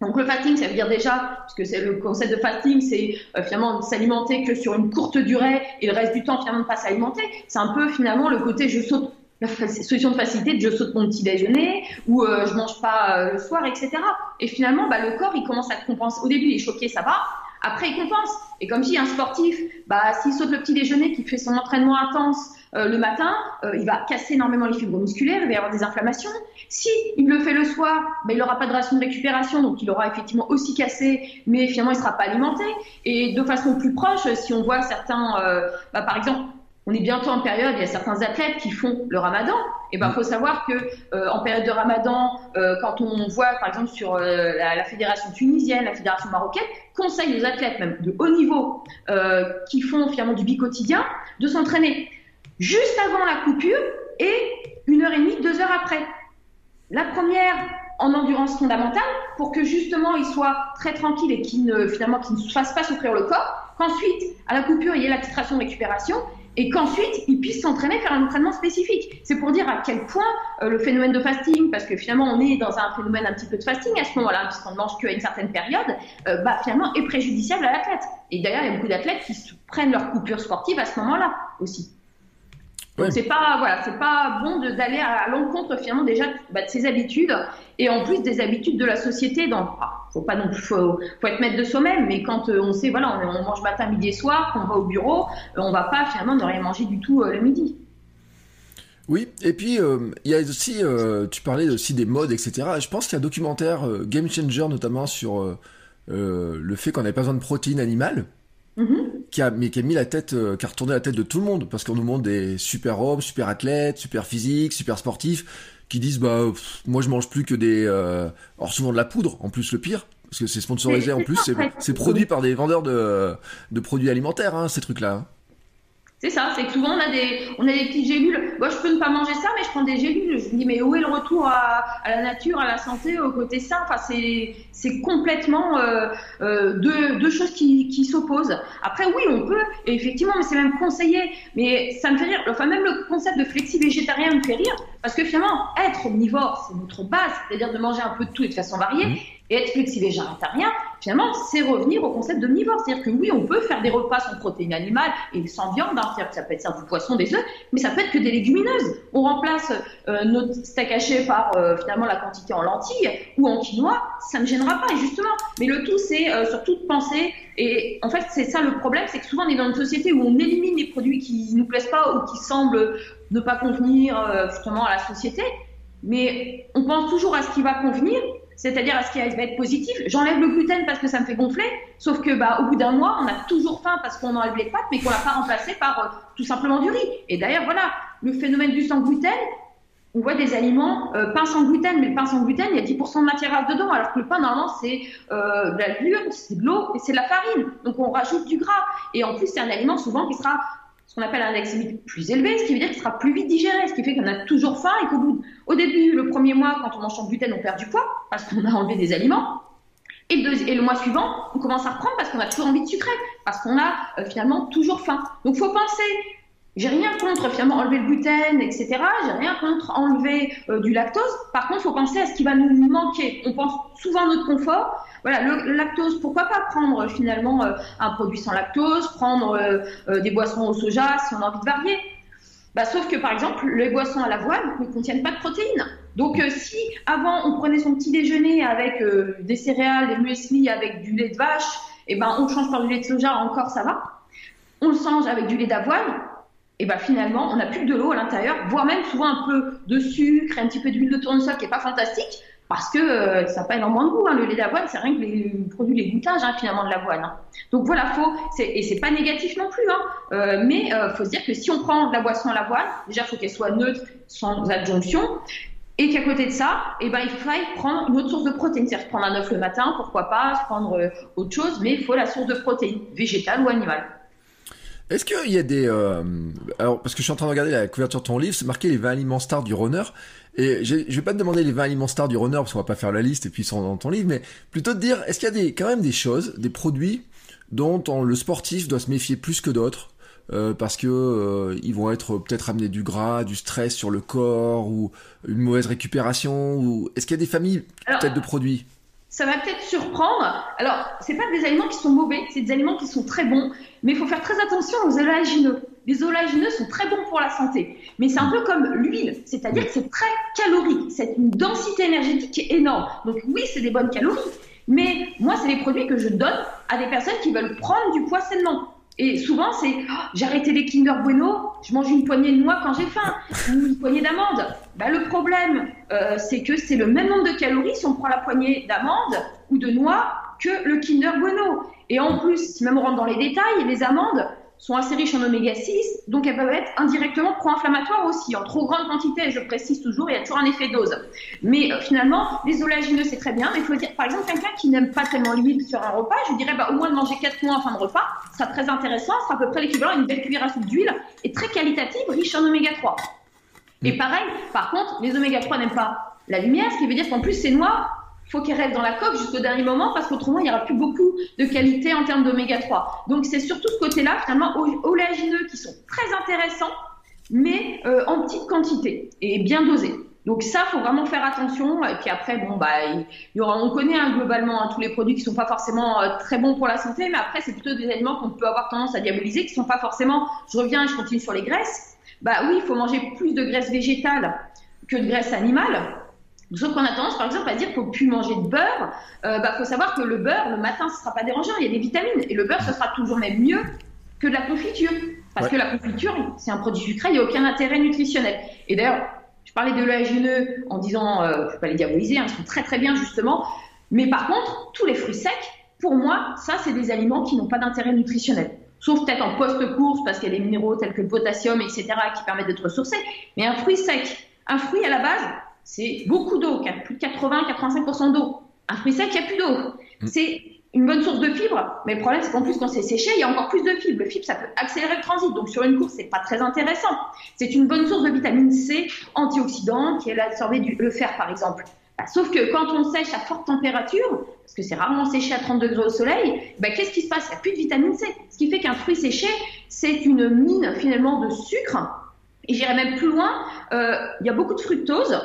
Donc le fasting, ça veut dire déjà, puisque c'est le concept de fasting, c'est euh, finalement s'alimenter que sur une courte durée et le reste du temps finalement ne pas s'alimenter. C'est un peu finalement le côté je saute la solution de facilité de je saute mon petit déjeuner ou euh, je mange pas euh, le soir, etc. Et finalement, bah, le corps il commence à compenser. Au début, il est choqué, ça va. Après, il compense. Et comme si un sportif, bah, s'il saute le petit déjeuner, qu'il fait son entraînement intense euh, le matin, euh, il va casser énormément les fibres musculaires, il va y avoir des inflammations. Si il le fait le soir, bah, il n'aura pas de ration de récupération, donc il aura effectivement aussi cassé, mais finalement il ne sera pas alimenté. Et de façon plus proche, si on voit certains, euh, bah, par exemple, on est bientôt en période, il y a certains athlètes qui font le ramadan. Et ben, faut savoir que en période de ramadan, quand on voit, par exemple, sur la, la, fédération tunisienne, la fédération marocaine, conseille aux athlètes même de haut niveau qui font finalement du bi-quotidien de s'entraîner juste avant la coupure et une heure et demie, deux heures après. La première en endurance fondamentale pour que justement il soit très tranquille et qu'il ne finalement qu'il ne fasse pas souffrir le corps. Qu'ensuite à la coupure il y ait de récupération et qu'ensuite il puisse s'entraîner faire un entraînement spécifique. C'est pour dire à quel point euh, le phénomène de fasting, parce que finalement on est dans un phénomène un petit peu de fasting à ce moment-là, puisqu'on ne mange qu'à une certaine période, euh, bah, finalement est préjudiciable à l'athlète. Et d'ailleurs il y a beaucoup d'athlètes qui prennent leur coupure sportive à ce moment-là aussi. Donc c'est pas voilà, c'est pas bon d'aller à, l'encontre finalement déjà bah, de ses habitudes et en plus des habitudes de la société. Donc faut pas non faut, faut être maître de soi-même, mais quand euh, on sait voilà, on, mange matin, midi et soir, qu'on va au bureau, euh, on va pas finalement ne rien manger du tout euh, le midi. Oui, et puis il y a aussi, tu parlais aussi des modes, etc. Je pense qu'il y a un documentaire Game Changer notamment sur le fait qu'on n'avait pas besoin de protéines animales. Mm-hmm qui a, mais qui a mis la tête, euh, qui a retourné la tête de tout le monde, parce qu'on nous montre des super hommes, super athlètes, super physiques, super sportifs, qui disent bah moi je mange plus que des, euh, alors souvent de la poudre, en plus le pire, parce que c'est sponsorisé en plus, c'est produit par des vendeurs de, de produits alimentaires, hein, ces trucs-là. Hein. C'est ça, c'est que souvent on a des, on a des petites gélules. Moi, je peux ne pas manger ça, mais je prends des gélules. Je me dis, mais où est le retour à, la nature, à la santé, au côté sain? Enfin, c'est, complètement euh, euh, deux, choses qui, qui s'opposent. Après, oui, on peut, et effectivement, mais c'est même conseillé. Mais ça me fait rire. Enfin, même le concept de flexi-végétarien me fait rire, parce que finalement, être omnivore, c'est notre base, c'est-à-dire de manger un peu de tout et de façon variée. Et être flexi-végétarien, finalement, c'est revenir au concept d'omnivore. C'est-à-dire que oui, on peut faire des repas sans protéines animales et sans viande. Hein. Que ça peut être du poisson, des œufs, mais ça peut être que des légumineuses. On remplace euh, notre steak haché par euh, finalement la quantité en lentilles ou en quinoa. Ça ne gênera pas, justement. Mais le tout, c'est euh, surtout de penser. Et en fait, c'est ça le problème, c'est que souvent on est dans une société où on élimine les produits qui nous plaisent pas ou qui semblent ne pas convenir justement à la société. Mais on pense toujours à ce qui va convenir c'est-à-dire à ce qui va être positif? J'enlève le gluten parce que ça me fait gonfler, sauf que bah, au bout d'un mois, on a toujours faim parce qu'on enlève les pâtes, mais qu'on l'a pas remplacé par euh, tout simplement du riz. Et d'ailleurs, voilà, le phénomène du sans gluten, on voit des aliments, euh, pain sans gluten, mais le pain sans gluten, il y a 10% de matière grasse dedans, alors que le pain, normalement, c'est euh, de la c'est de l'eau et c'est de la farine. Donc on rajoute du gras. Et en plus, c'est un aliment souvent qui sera ce qu'on appelle un index plus élevé, ce qui veut dire qu'il sera plus vite digéré, ce qui fait qu'on a toujours faim et qu'au au début, le premier mois, quand on mange sans gluten, on perd du poids parce qu'on a enlevé des aliments. Et le, mois suivant, on commence à reprendre parce qu'on a toujours envie de sucrer, parce qu'on a euh, finalement toujours faim. Donc, faut penser. J'ai rien contre finalement enlever le gluten, etc. J'ai rien contre enlever euh, du lactose. Par contre, faut penser à ce qui va nous manquer. On pense souvent à notre confort, voilà, le, lactose, pourquoi pas prendre finalement euh, un produit sans lactose, prendre euh, euh, des boissons au soja si on a envie de varier. Bah, sauf que par exemple, les boissons à l'avoine ne contiennent pas de protéines. Donc si avant on prenait son petit déjeuner avec des céréales, des muesli avec du lait de vache, et eh ben on change par du lait de soja, encore ça va. On le change avec du lait d'avoine, et ben finalement on n'a plus que de l'eau à l'intérieur, voire même souvent un peu de sucre, un petit peu d'huile de tournesol qui est pas fantastique parce que euh, ça n'a pas énormément de goût. Hein. Le lait d'avoine, c'est rien que les produits, les goûtages hein, finalement de l'avoine. Hein. Donc voilà, faut, et c'est pas négatif non plus, hein. euh, mais il euh, faut se dire que si on prend de la boisson à l'avoine, déjà faut qu'elle soit neutre, sans adjonction, et qu'à côté de ça, eh ben, il faille prendre une autre source de protéines. C'est-à-dire prendre un œuf le matin, pourquoi pas, prendre autre chose, mais il faut la source de protéines, végétale ou animale. Est-ce qu'il y a des... Euh, alors, parce que je suis en train de regarder la couverture de ton livre, c'est marqué les 20 aliments stars du runner. Et je vais pas te demander les 20 aliments stars du runner, parce qu'on va pas faire la liste et puis ils sont dans ton livre, mais plutôt te dire, est-ce qu'il y a des, quand même des choses, des produits dont le sportif doit se méfier plus que d'autres euh, parce que euh, ils vont être peut-être amener du gras, du stress sur le corps ou une mauvaise récupération ou est-ce qu'il y a des familles peut-être de produits? Ça va peut-être surprendre. Alors, c'est pas des aliments qui sont mauvais, c'est des aliments qui sont très bons, mais il faut faire très attention aux oléagineux. Les oléagineux sont très bons pour la santé, mais c'est un peu comme l'huile, c'est-à-dire que c'est très calorique, c'est une densité énergétique énorme. Donc oui, c'est des bonnes calories, mais moi, c'est des produits que je donne à des personnes qui veulent prendre du poids sainement. Et souvent, c'est oh, j'ai arrêté les Kinder Bueno, je mange une poignée de noix quand j'ai faim, ou une poignée d'amandes. Bah, le problème, euh, c'est que c'est le même nombre de calories si on prend la poignée d'amandes ou de noix que le Kinder Bueno. Et en plus, si même on rentre dans les détails, les amandes, sont assez riches en oméga 6, donc elles peuvent être indirectement pro-inflammatoires aussi. En trop grande quantité, je précise toujours, il y a toujours un effet dose. Mais euh, finalement, les oléagineux, c'est très bien, mais il faut dire, par exemple, quelqu'un qui n'aime pas tellement l'huile sur un repas, je dirais bah, au moins de manger 4 mois en fin de repas, ça sera très intéressant, ce sera à peu près l'équivalent d'une belle cuillère à soupe d'huile, et très qualitative, riche en oméga 3. Et pareil, par contre, les oméga 3 n'aiment pas la lumière, ce qui veut dire qu'en plus, c'est noir, faut qu'elle reste dans la coque jusqu'au dernier moment parce qu'autrement, il n'y aura plus beaucoup de qualité en termes d'oméga 3. Donc, c'est surtout ce côté-là, finalement, oléagineux qui sont très intéressants, mais euh, en petite quantité et bien dosés. Donc ça, faut vraiment faire attention. Et puis après, bon, bah, il y aura, on connaît hein, globalement hein, tous les produits qui sont pas forcément euh, très bons pour la santé, mais après, c'est plutôt des aliments qu'on peut avoir tendance à diaboliser, qui sont pas forcément. Je reviens, je continue sur les graisses. Bah oui, il faut manger plus de graisse végétale que de graisse animale. Sauf qu'on a tendance, par exemple, à dire qu'il faut plus manger de beurre. Euh, bah, faut savoir que le beurre, le matin, ce sera pas dérangeant. Il y a des vitamines. Et le beurre, ce sera toujours même mieux que de la confiture. Parce que la confiture, c'est un produit sucré, il n'y a aucun intérêt nutritionnel. Et d'ailleurs, je parlais de l'oléagineux en disant, euh, je ne peux pas les diaboliser, hein, ils sont très très bien justement. Mais par contre, tous les fruits secs, pour moi, ça, c'est des aliments qui n'ont pas d'intérêt nutritionnel. Sauf peut-être en post-course, parce qu'il y a des minéraux tels que le potassium, etc., qui permettent d'être ressourcés. Mais un fruit sec, un fruit à la base, c'est beaucoup d'eau, plus de 80-85% d'eau. Un fruit sec, il n'y a plus d'eau. Mm. C'est une bonne source de fibres, mais le problème, c'est qu'en plus, quand c'est séché, il y a encore plus de fibres. Le fibre, ça peut accélérer le transit. Donc, sur une course, c'est pas très intéressant. C'est une bonne source de vitamine C antioxydante, qui est l'absorbé du le fer, par exemple. Bah, sauf que quand on sèche à forte température, parce que c'est rarement séché à 30 degrés au soleil, bah, qu'est-ce qui se passe? Il n'y a plus de vitamine C. Ce qui fait qu'un fruit séché, c'est une mine finalement de sucre. Et j'irais même plus loin, euh, il y a beaucoup de fructose,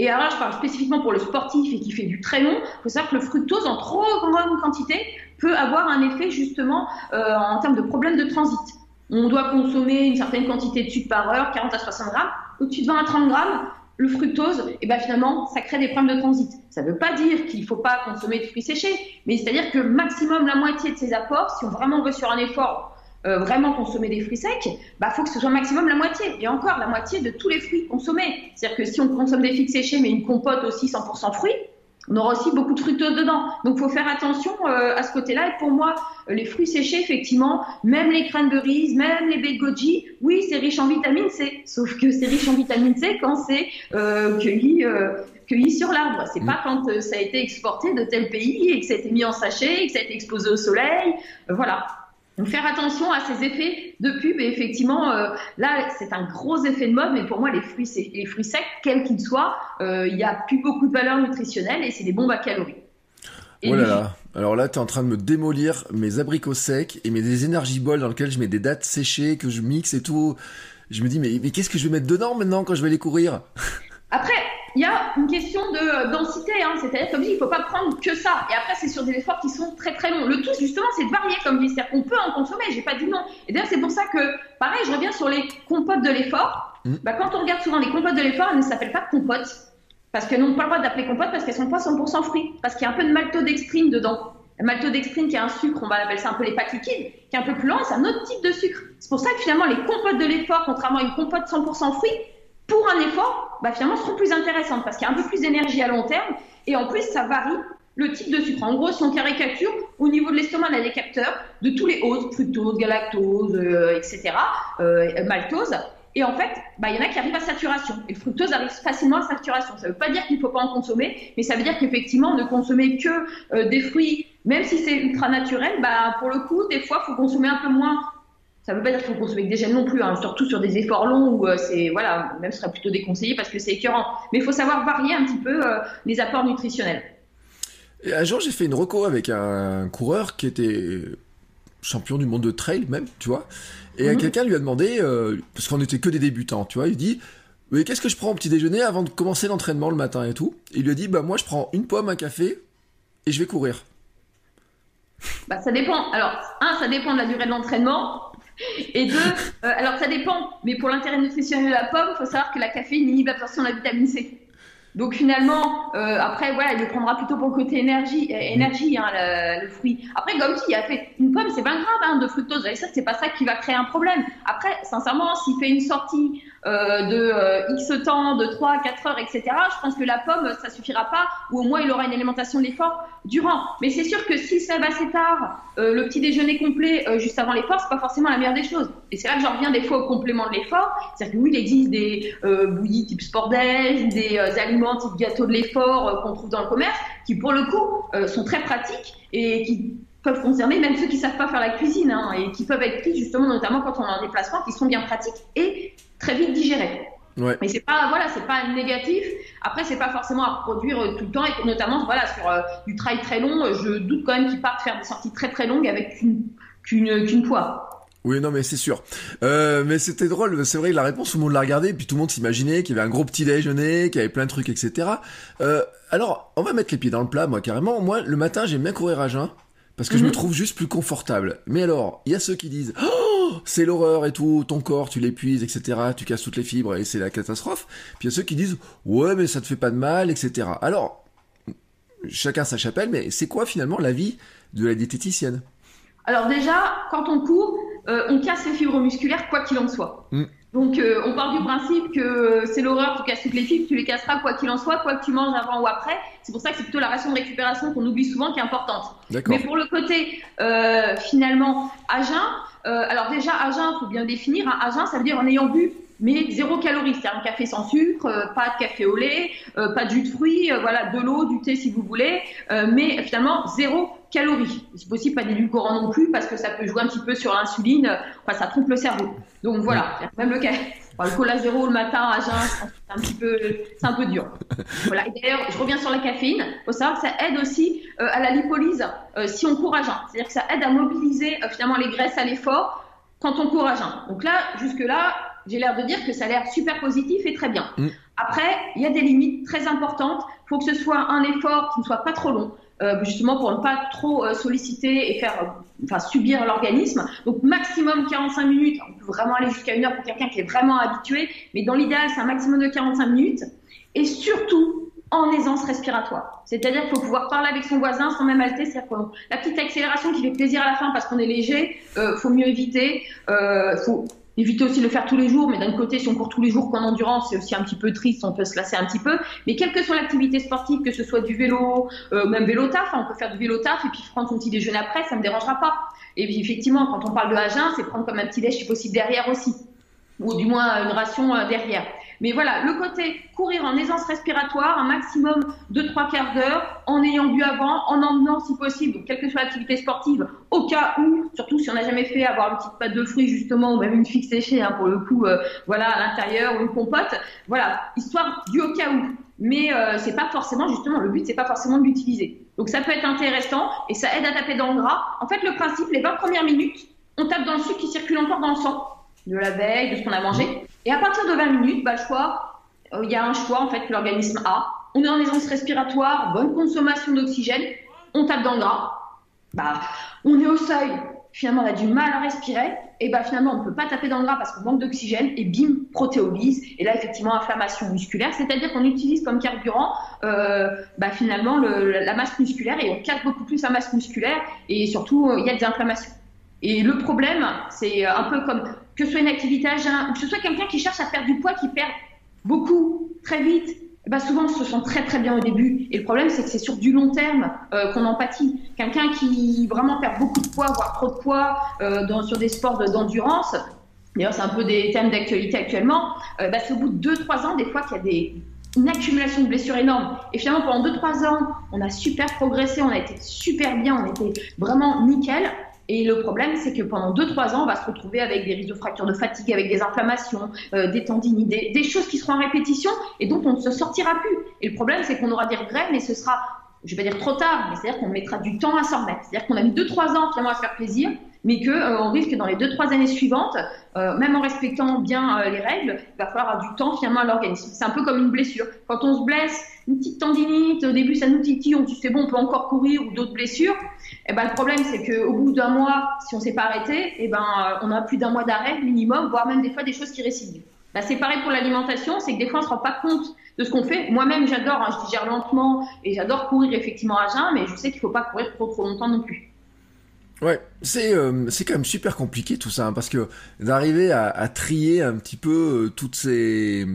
et alors je parle spécifiquement pour le sportif et qui fait du très long. Il faut savoir que le fructose en trop grande quantité peut avoir un effet justement euh, en termes de problème de transit. On doit consommer une certaine quantité de sucre par heure, 40 à 60 grammes. Au-dessus de 20 à 30 grammes, le fructose, et eh ben finalement, ça crée des problèmes de transit. Ça ne veut pas dire qu'il ne faut pas consommer de fruits séchés, mais c'est-à-dire que maximum la moitié de ces apports, si on vraiment veut sur un effort euh, vraiment consommer des fruits secs, bah faut que ce soit maximum la moitié. Et encore la moitié de tous les fruits consommés. C'est-à-dire que si on consomme des figues séchées mais une compote aussi 100% fruits, on aura aussi beaucoup de fructose dedans. Donc, faut faire attention euh, à ce côté-là. Et pour moi, euh, les fruits séchés, effectivement, même les cranberries, même les baies de goji, oui, c'est riche en vitamine C. Sauf que c'est riche en vitamine C quand c'est euh, cueilli, cueilli sur l'arbre. C'est pas quand ça a été exporté de tel pays et que ça a été mis en sachet, et que ça a été exposé au soleil. voilà. Donc faire attention à ces effets de pub. Et effectivement, euh, là, c'est un gros effet de mode, mais pour moi, les fruits, les fruits secs, quels qu'ils soient, euh, il n'y a plus beaucoup de valeur nutritionnelle et c'est des bombes à calories. oh là là. Alors là, tu es en train de me démolir mes abricots secs et mes des énergies bols dans lesquels je mets des dates séchées, que je mixe et tout. Je me dis, mais, mais qu'est-ce que je vais mettre dedans maintenant quand je vais les courir? Après, il y a une question de euh, densité, hein, c'est-à-dire comme je dis, il ne faut pas prendre que ça. Et après, c'est sur des efforts qui sont très très longs. Le tout, justement, c'est de varier, comme je dis, c'est-à-dire qu'on peut en consommer. J'ai pas dit non. Et d'ailleurs, c'est pour ça que, pareil, je reviens sur les compotes de l'effort. Mmh. Bah, quand on regarde souvent les compotes de l'effort, elles ne s'appellent pas compotes parce qu'elles n'ont pas le droit d'appeler compotes parce qu'elles sont pas 100% fruits, parce qu'il y a un peu de maltodextrine dedans. La maltodextrine, qui est un sucre, on va appeler ça un peu les pâtes liquides, qui est un peu plus lent, c'est un autre type de sucre. C'est pour ça que finalement, les compotes de l'effort, contrairement à une compote 100% fruits, pour un effort, bah, finalement, seront plus intéressantes parce qu'il y a un peu plus d'énergie à long terme et en plus, ça varie le type de sucre. En gros, si on caricature, au niveau de l'estomac, on a des capteurs de tous les hautes, fructose, galactose, euh, etc., euh, maltose. Et en fait, bah, il y en a qui arrivent à saturation. Et le fructose arrive facilement à saturation. Ça ne veut pas dire qu'il ne faut pas en consommer, mais ça veut dire qu'effectivement, ne consommer que euh, des fruits, même si c'est ultra naturel, bah, pour le coup, des fois, il faut consommer un peu moins ça ne veut pas dire qu'il faut consommer que des gènes non plus, hein, surtout sur des efforts longs où euh, c'est, voilà, même ce serait plutôt déconseillé parce que c'est écœurant. Mais il faut savoir varier un petit peu euh, les apports nutritionnels. Et un jour, j'ai fait une reco avec un coureur qui était champion du monde de trail même, tu vois. Et mhm. quelqu'un lui a demandé, euh, parce qu'on n'était que des débutants, tu vois, il dit, mais qu'est-ce que je prends au petit déjeuner avant de commencer l'entraînement le matin et tout? Il lui a dit, bah moi je prends une pomme, un café et je vais courir. Bah, ça dépend. Alors, un, ça dépend de la durée de l'entraînement. Et deux, euh, alors ça dépend, mais pour l'intérêt nutritionnel de la pomme, il faut savoir que la caféine inhibe l'absorption de la vitamine C. Donc finalement, euh, après, voilà, il le prendra plutôt pour le côté énergie, euh, énergie hein, le, fruit. Après, comme il a fait une pomme, c'est pas grave hein, de fructose. C'est pas ça qui va créer un problème. Après, sincèrement, s'il fait une sortie euh, de euh, X temps, de 3 à 4 heures, etc., je pense que la pomme, ça suffira pas, ou au moins il aura une alimentation de l'effort durant. Mais c'est sûr que s'il se lève assez tard, euh, le petit déjeuner complet juste avant l'effort, c'est pas forcément la meilleure des choses. Et c'est là que j'en reviens des fois au complément de l'effort. C'est-à-dire que oui, il existe des bouillies type sport des aliments type gâteau de l'effort qu'on trouve dans le commerce, qui pour le coup sont très pratiques et qui peuvent concerner même ceux qui savent pas faire la cuisine hein, et qui peuvent être pris justement notamment quand on a un déplacement qui sont bien pratiques et très vite digéré. Ouais. Mais c'est pas voilà, c'est pas négatif. Après, c'est pas forcément à reproduire euh, tout le temps et notamment voilà sur euh, du trail très long. Euh, je doute quand même qu'ils partent faire des sorties très très longues avec qu'une qu'une qu'une poids. Oui, non, mais c'est sûr. Mais c'était drôle, c'est vrai, la réponse, tout le monde l'a regardé, puis tout le monde s'imaginait qu'il y avait un gros petit déjeuner, qu'il y avait plein de trucs, etc. Alors, on va mettre les pieds dans le plat, moi, carrément. Moi, le matin, j'aime bien courir à jeun, parce que je me mhm. trouve juste plus confortable. Mais alors, il y a ceux qui disent, oh c'est l'horreur et tout, ton corps, tu l'épuises, etc. Tu casses toutes les fibres et c'est la catastrophe. Puis il y a ceux qui disent, ouais, mais ça te fait pas de mal, etc. Alors, chacun sa chapelle, mais c'est quoi finalement la vie de la diététicienne? Alors déjà, quand on court, euh, on casse les fibres musculaires quoi qu'il en soit. Mm. Donc euh, on part du principe que c'est l'horreur, tu casses toutes les fibres, tu les casseras quoi qu'il en soit, quoi que tu manges avant ou après. C'est pour ça que c'est plutôt la ration de récupération qu'on oublie souvent qui est importante. Mais pour le côté euh, finalement à jeun, euh, alors déjà, à jeun, il faut bien définir. Hein. À jeun, ça veut dire en ayant bu mais zéro calorie, c'est-à-dire un café sans sucre, euh, pas de café au lait, euh, pas de jus de fruits, voilà, de l'eau, du thé si vous voulez, mais finalement zéro calorie. Si possible, pas d'édulcorant non plus parce que ça peut jouer un petit peu sur l'insuline, enfin ça trompe le cerveau. Donc voilà, même le café le cola zéro le matin à jeun, c'est un petit peu, c'est un peu dur. Voilà. Et d'ailleurs, je reviens sur la caféine. Il faut savoir que ça aide aussi euh, à la lipolyse euh, si on court à jeun. C'est-à-dire que ça aide à mobiliser euh, finalement les graisses à l'effort quand on court à jeun. Donc là, jusque là, j'ai l'air de dire que ça a l'air super positif et très bien. Mm. Après, il y a des limites très importantes. Il faut que ce soit un effort qui ne soit pas trop long. Euh, justement pour ne pas trop euh, solliciter et faire, euh, enfin subir l'organisme. Donc maximum 45 minutes. On peut vraiment aller jusqu'à une heure pour quelqu'un qui est vraiment habitué, mais dans l'idéal c'est un maximum de 45 minutes. Et surtout en aisance respiratoire. C'est-à-dire qu'il faut pouvoir parler avec son voisin sans même halter. C'est-à-dire la petite accélération qui fait plaisir à la fin parce qu'on est léger, faut mieux éviter. Faut éviter aussi de le faire tous les jours, mais d'un côté, si on court tous les jours qu'en endurance, c'est aussi un petit peu triste, on peut se lasser un petit peu. Mais quelle que soit l'activité sportive, que ce soit du vélo, euh, même vélo taf, hein, on peut faire du vélo taf et puis prendre son petit déjeuner après, ça me dérangera pas. Et puis effectivement, quand on parle de agin, c'est prendre comme un petit déj si possible derrière aussi, ou du moins une ration euh, derrière. Mais voilà, le côté courir en aisance respiratoire, un maximum de trois quarts d'heure, en ayant bu avant, en emmenant si possible, quelle que soit l'activité sportive, au cas où, surtout si on n'a jamais fait, avoir une petite pâte de fruits justement, ou même une figue séchée hein, pour le coup, euh, voilà, à l'intérieur, ou une compote, voilà, histoire du au cas où. Mais euh, c'est pas forcément justement le but, c'est pas forcément de l'utiliser. Donc ça peut être intéressant et ça aide à taper dans le gras. En fait, le principe, les 20 premières minutes, on tape dans le sucre qui circule encore dans le sang de la veille, de ce qu'on a mangé. Et à partir de 20 minutes, bah, choix, euh, il y a un choix en fait que l'organisme a. On est en aisance respiratoire, bonne consommation d'oxygène, on tape dans le gras. Bah, on est au seuil, finalement on a du mal à respirer, et bah finalement on ne peut pas taper dans le gras parce qu'on manque d'oxygène, et bim, protéolyse, et là effectivement inflammation musculaire, c'est-à-dire qu'on utilise comme carburant euh, bah, finalement le, la masse musculaire, et on casse beaucoup plus la masse musculaire, et surtout il y a des inflammations. Et le problème, c'est un peu comme que ce soit une activité à jeun, que ce soit quelqu'un qui cherche à perdre du poids, qui perd beaucoup, très vite, bah souvent on se sent très très bien au début. Et le problème, c'est que c'est sur du long terme euh, qu'on en pâtit. Quelqu'un qui vraiment perd beaucoup de poids, voire trop de poids euh, sur des sports d'endurance, d'ailleurs c'est un peu des thèmes d'actualité actuellement, euh, bah, c'est au bout de 2-3 ans des fois qu'il y a des, une accumulation de blessures énorme. Et finalement, pendant 2-3 ans, on a super progressé, on a été super bien, on était vraiment nickel. Et le problème, c'est que pendant 2-3 ans, on va se retrouver avec des risques de fractures de fatigue, avec des inflammations, euh, des tendinites, des, choses qui seront en répétition et dont on ne se sortira plus. Et le problème, c'est qu'on aura des regrets, mais ce sera, je vais pas dire trop tard, mais c'est-à-dire qu'on mettra du temps à s'en remettre. C'est-à-dire qu'on a mis 2-3 ans finalement à se faire plaisir, mais qu'on euh, risque dans les 2-3 années suivantes, euh, même en respectant bien les règles, il va falloir du temps finalement à l'organisme. C'est un peu comme une blessure. Quand on se blesse, une petite tendinite, au début ça nous titille, on dit c'est bon, on peut encore courir ou d'autres blessures. Et eh ben, le problème, c'est qu'au bout d'un mois, si on ne s'est pas arrêté, et eh ben, euh, on a plus d'un mois d'arrêt minimum, voire même des fois des choses qui récidivent. Bah, c'est pareil pour l'alimentation, c'est que des fois, on ne se rend pas compte de ce qu'on fait. Moi-même, j'adore, hein, je digère lentement et j'adore courir effectivement à jeun, mais je sais qu'il ne faut pas courir trop trop longtemps non plus. Ouais, c'est euh, quand même super compliqué tout ça, hein, parce que d'arriver à, trier un petit peu euh,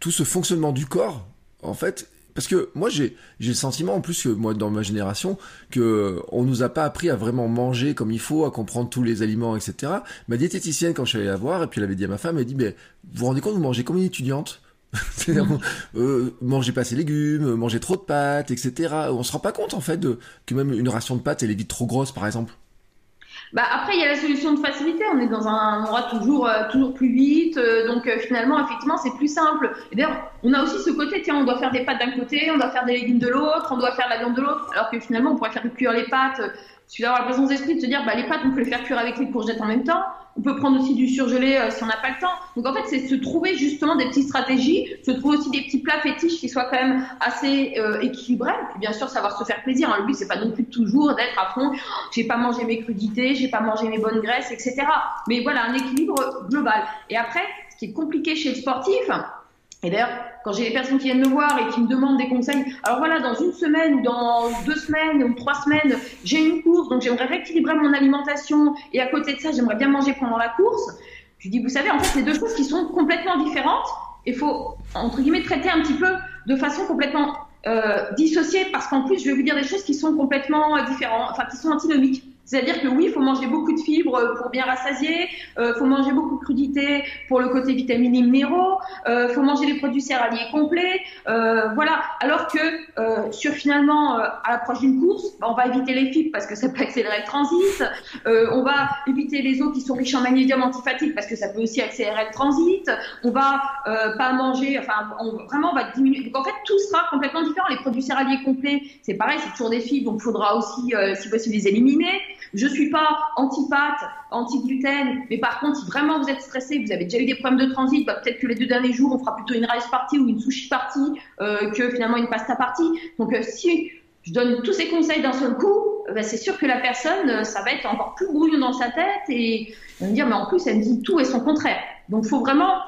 tout ce fonctionnement du corps, en fait, parce que moi j'ai le sentiment en plus que moi dans ma génération que on nous a pas appris à vraiment manger comme il faut, à comprendre tous les aliments, etc. Ma diététicienne quand je suis allé la voir et puis elle avait dit à ma femme, elle dit mais vous vous rendez compte vous mangez comme une étudiante? Euh, mangez pas assez légumes, mangez trop de pâtes, etc. On se rend pas compte en fait que même une ration de pâtes elle est vite trop grosse par exemple. Bah après, il y a la solution de facilité. On est dans un endroit toujours, euh, toujours plus vite. Euh, donc euh, finalement, effectivement, c'est plus simple. D'ailleurs, on a aussi ce côté, tiens, on doit faire des pâtes d'un côté, on doit faire des légumes de l'autre, on doit faire la viande de l'autre. Alors que finalement, on pourrait faire cuire les pâtes. Suffit d'avoir la présence d'esprit de se dire, bah, les pâtes, on peut les faire cuire avec les courgettes en même temps. On peut prendre aussi du surgelé euh, si on n'a pas le temps. Donc en fait, c'est se trouver justement des petites stratégies, se trouver aussi des petits plats fétiches qui soient quand même assez euh, équilibrés. Et puis bien sûr, savoir se faire plaisir. Hein. Le but, c'est pas non plus toujours d'être à fond. J'ai pas mangé mes crudités, j'ai pas mangé mes bonnes graisses, etc. Mais voilà, un équilibre global. Et après, ce qui est compliqué chez le sportif, et d'ailleurs, quand j'ai des personnes qui viennent me voir et qui me demandent des conseils, alors voilà, dans une semaine ou dans deux semaines ou trois semaines, j'ai une course, donc j'aimerais rééquilibrer mon alimentation et à côté de ça, j'aimerais bien manger pendant la course. Je dis, vous savez, en fait, c'est deux choses qui sont complètement différentes. Il faut, entre guillemets, traiter un petit peu de façon complètement euh, dissociée parce qu'en plus, je vais vous dire des choses qui sont complètement euh, différentes, enfin, qui sont antinomiques. C'est-à-dire que oui, il faut manger beaucoup de fibres euh, pour bien rassasier, il euh, faut manger beaucoup de crudités pour le côté vitamines et minéraux, il euh, faut manger des produits céréaliers complets, voilà. Alors que sur finalement à l'approche d'une course, bah, on va éviter les fibres parce que ça peut accélérer le transit, on va éviter les eaux qui sont riches en magnésium antifatigue parce que ça peut aussi accélérer le transit, on va pas manger, enfin vraiment on va diminuer. Donc en fait tout sera complètement différent. Les produits céréaliers complets, c'est pareil, c'est toujours des fibres, donc il faudra aussi si possible les éliminer. Je suis pas anti-pâte, anti-gluten, mais par contre, si vraiment vous êtes stressé, vous avez déjà eu des problèmes de transit, bah, peut-être que les deux derniers jours, on fera plutôt une rice party ou une sushi party euh, que finalement une pasta party. Donc, euh, si je donne tous ces conseils d'un seul coup, bah, c'est sûr que la personne, euh, ça va être encore plus brouillon dans sa tête et elle va me dire, mais en plus, elle me dit tout et son contraire. Donc, faut vraiment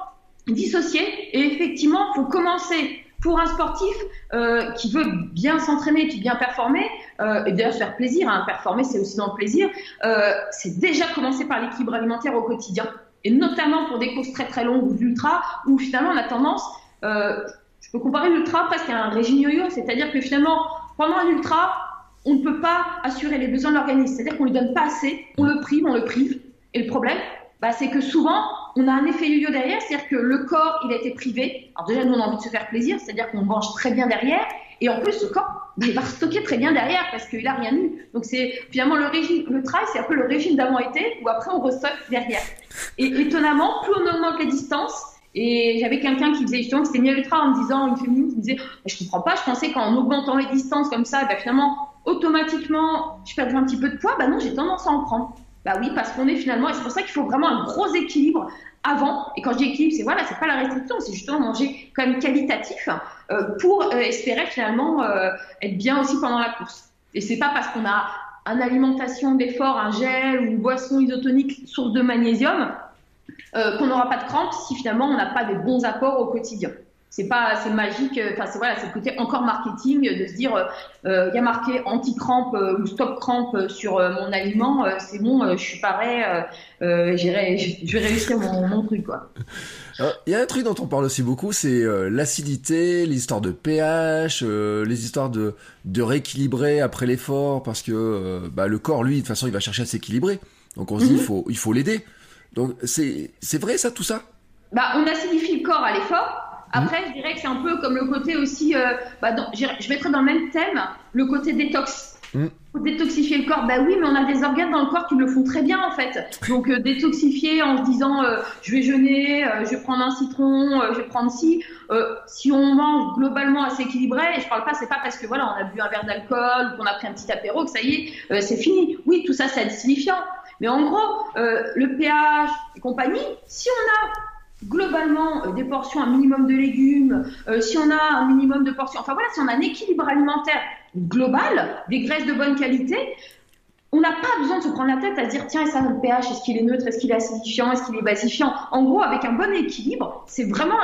dissocier et effectivement, faut commencer pour un sportif euh, qui veut bien s'entraîner, qui bien performer, euh, et d'ailleurs se faire plaisir, hein, performer c'est aussi dans le plaisir, euh, c'est déjà commencer par l'équilibre alimentaire au quotidien. et notamment pour des courses très très longues ou d'ultra, où finalement on a tendance, euh, je peux comparer l'ultra presque à un régime yo-yo, c'est-à-dire que finalement pendant un ultra, on ne peut pas assurer les besoins de l'organisme, c'est-à-dire qu'on lui donne pas assez, on le prive, on le prive, et le problème, bah, c'est que souvent on a un effet yo-yo derrière, c'est-à-dire que le corps il a été privé. Alors déjà nous on a envie de se faire plaisir, c'est-à-dire qu'on mange très bien derrière, et en plus le corps il va stocker très bien derrière parce qu'il a rien eu. Donc c'est finalement le régime, trail, c'est un peu le régime d'avant-été où après on restocke derrière. Et étonnamment, plus on augmente les distances, et j'avais quelqu'un qui faisait justement, qui s'était mis à en me disant, une féminine qui me disait, je comprends pas, je pensais qu'en augmentant les distances comme ça, bah, finalement, automatiquement, je perdrais un petit peu de poids. Bah non, j'ai tendance à en prendre. Bah oui, parce qu'on est finalement, et c'est pour ça qu'il faut vraiment un gros équilibre avant. Et quand je dis équilibre, c'est voilà, c'est pas la restriction, c'est justement manger quand même qualitatif euh, pour euh, espérer finalement euh, être bien aussi pendant la course. Et c'est pas parce qu'on a une alimentation d'effort, un gel ou une boisson isotonique source de magnésium qu'on n'aura pas de crampes si finalement on n'a pas des bons apports au quotidien c'est pas c'est magique enfin c'est voilà c'est le côté encore marketing de se dire il y a marqué anti crampe ou stop crampe sur mon aliment c'est bon je suis pareil je vais réussir mon, mon truc quoi il y a un truc dont on parle aussi beaucoup, c'est euh, l'acidité, l'histoire de pH, euh, les histoires de, de rééquilibrer après l'effort, parce que euh, bah, le corps, lui, de toute façon, il va chercher à s'équilibrer. Donc on se dit, il mhm. faut, il faut l'aider. Donc c'est, c'est vrai ça, tout ça? Bah, On acidifie le corps à l'effort. Après, mhm. je dirais que c'est un peu comme le côté aussi, bah, je mettrais dans le même thème le côté détox. Mm. Détoxifier le corps, bah oui, mais on a des organes dans le corps qui le font très bien en fait. Donc euh, détoxifier en se disant euh, je vais jeûner, euh, je vais prendre un citron, je vais prendre ci. si on mange globalement assez équilibré, et je parle pas, c'est pas parce que voilà on a bu un verre d'alcool ou qu'on a pris un petit apéro que ça y est, c'est fini. Oui, tout ça c'est acidifiant. Mais en gros, le pH et compagnie, si on a globalement des portions, un minimum de légumes, si on a un minimum de portions, enfin voilà, si on a un équilibre alimentaire global, des graisses de bonne qualité, on n'a pas besoin de se prendre la tête à dire tiens, et ça, le pH, est-ce qu'il est neutre, est-ce qu'il est acidifiant, est-ce qu'il est basifiant En gros, avec un bon équilibre, c'est vraiment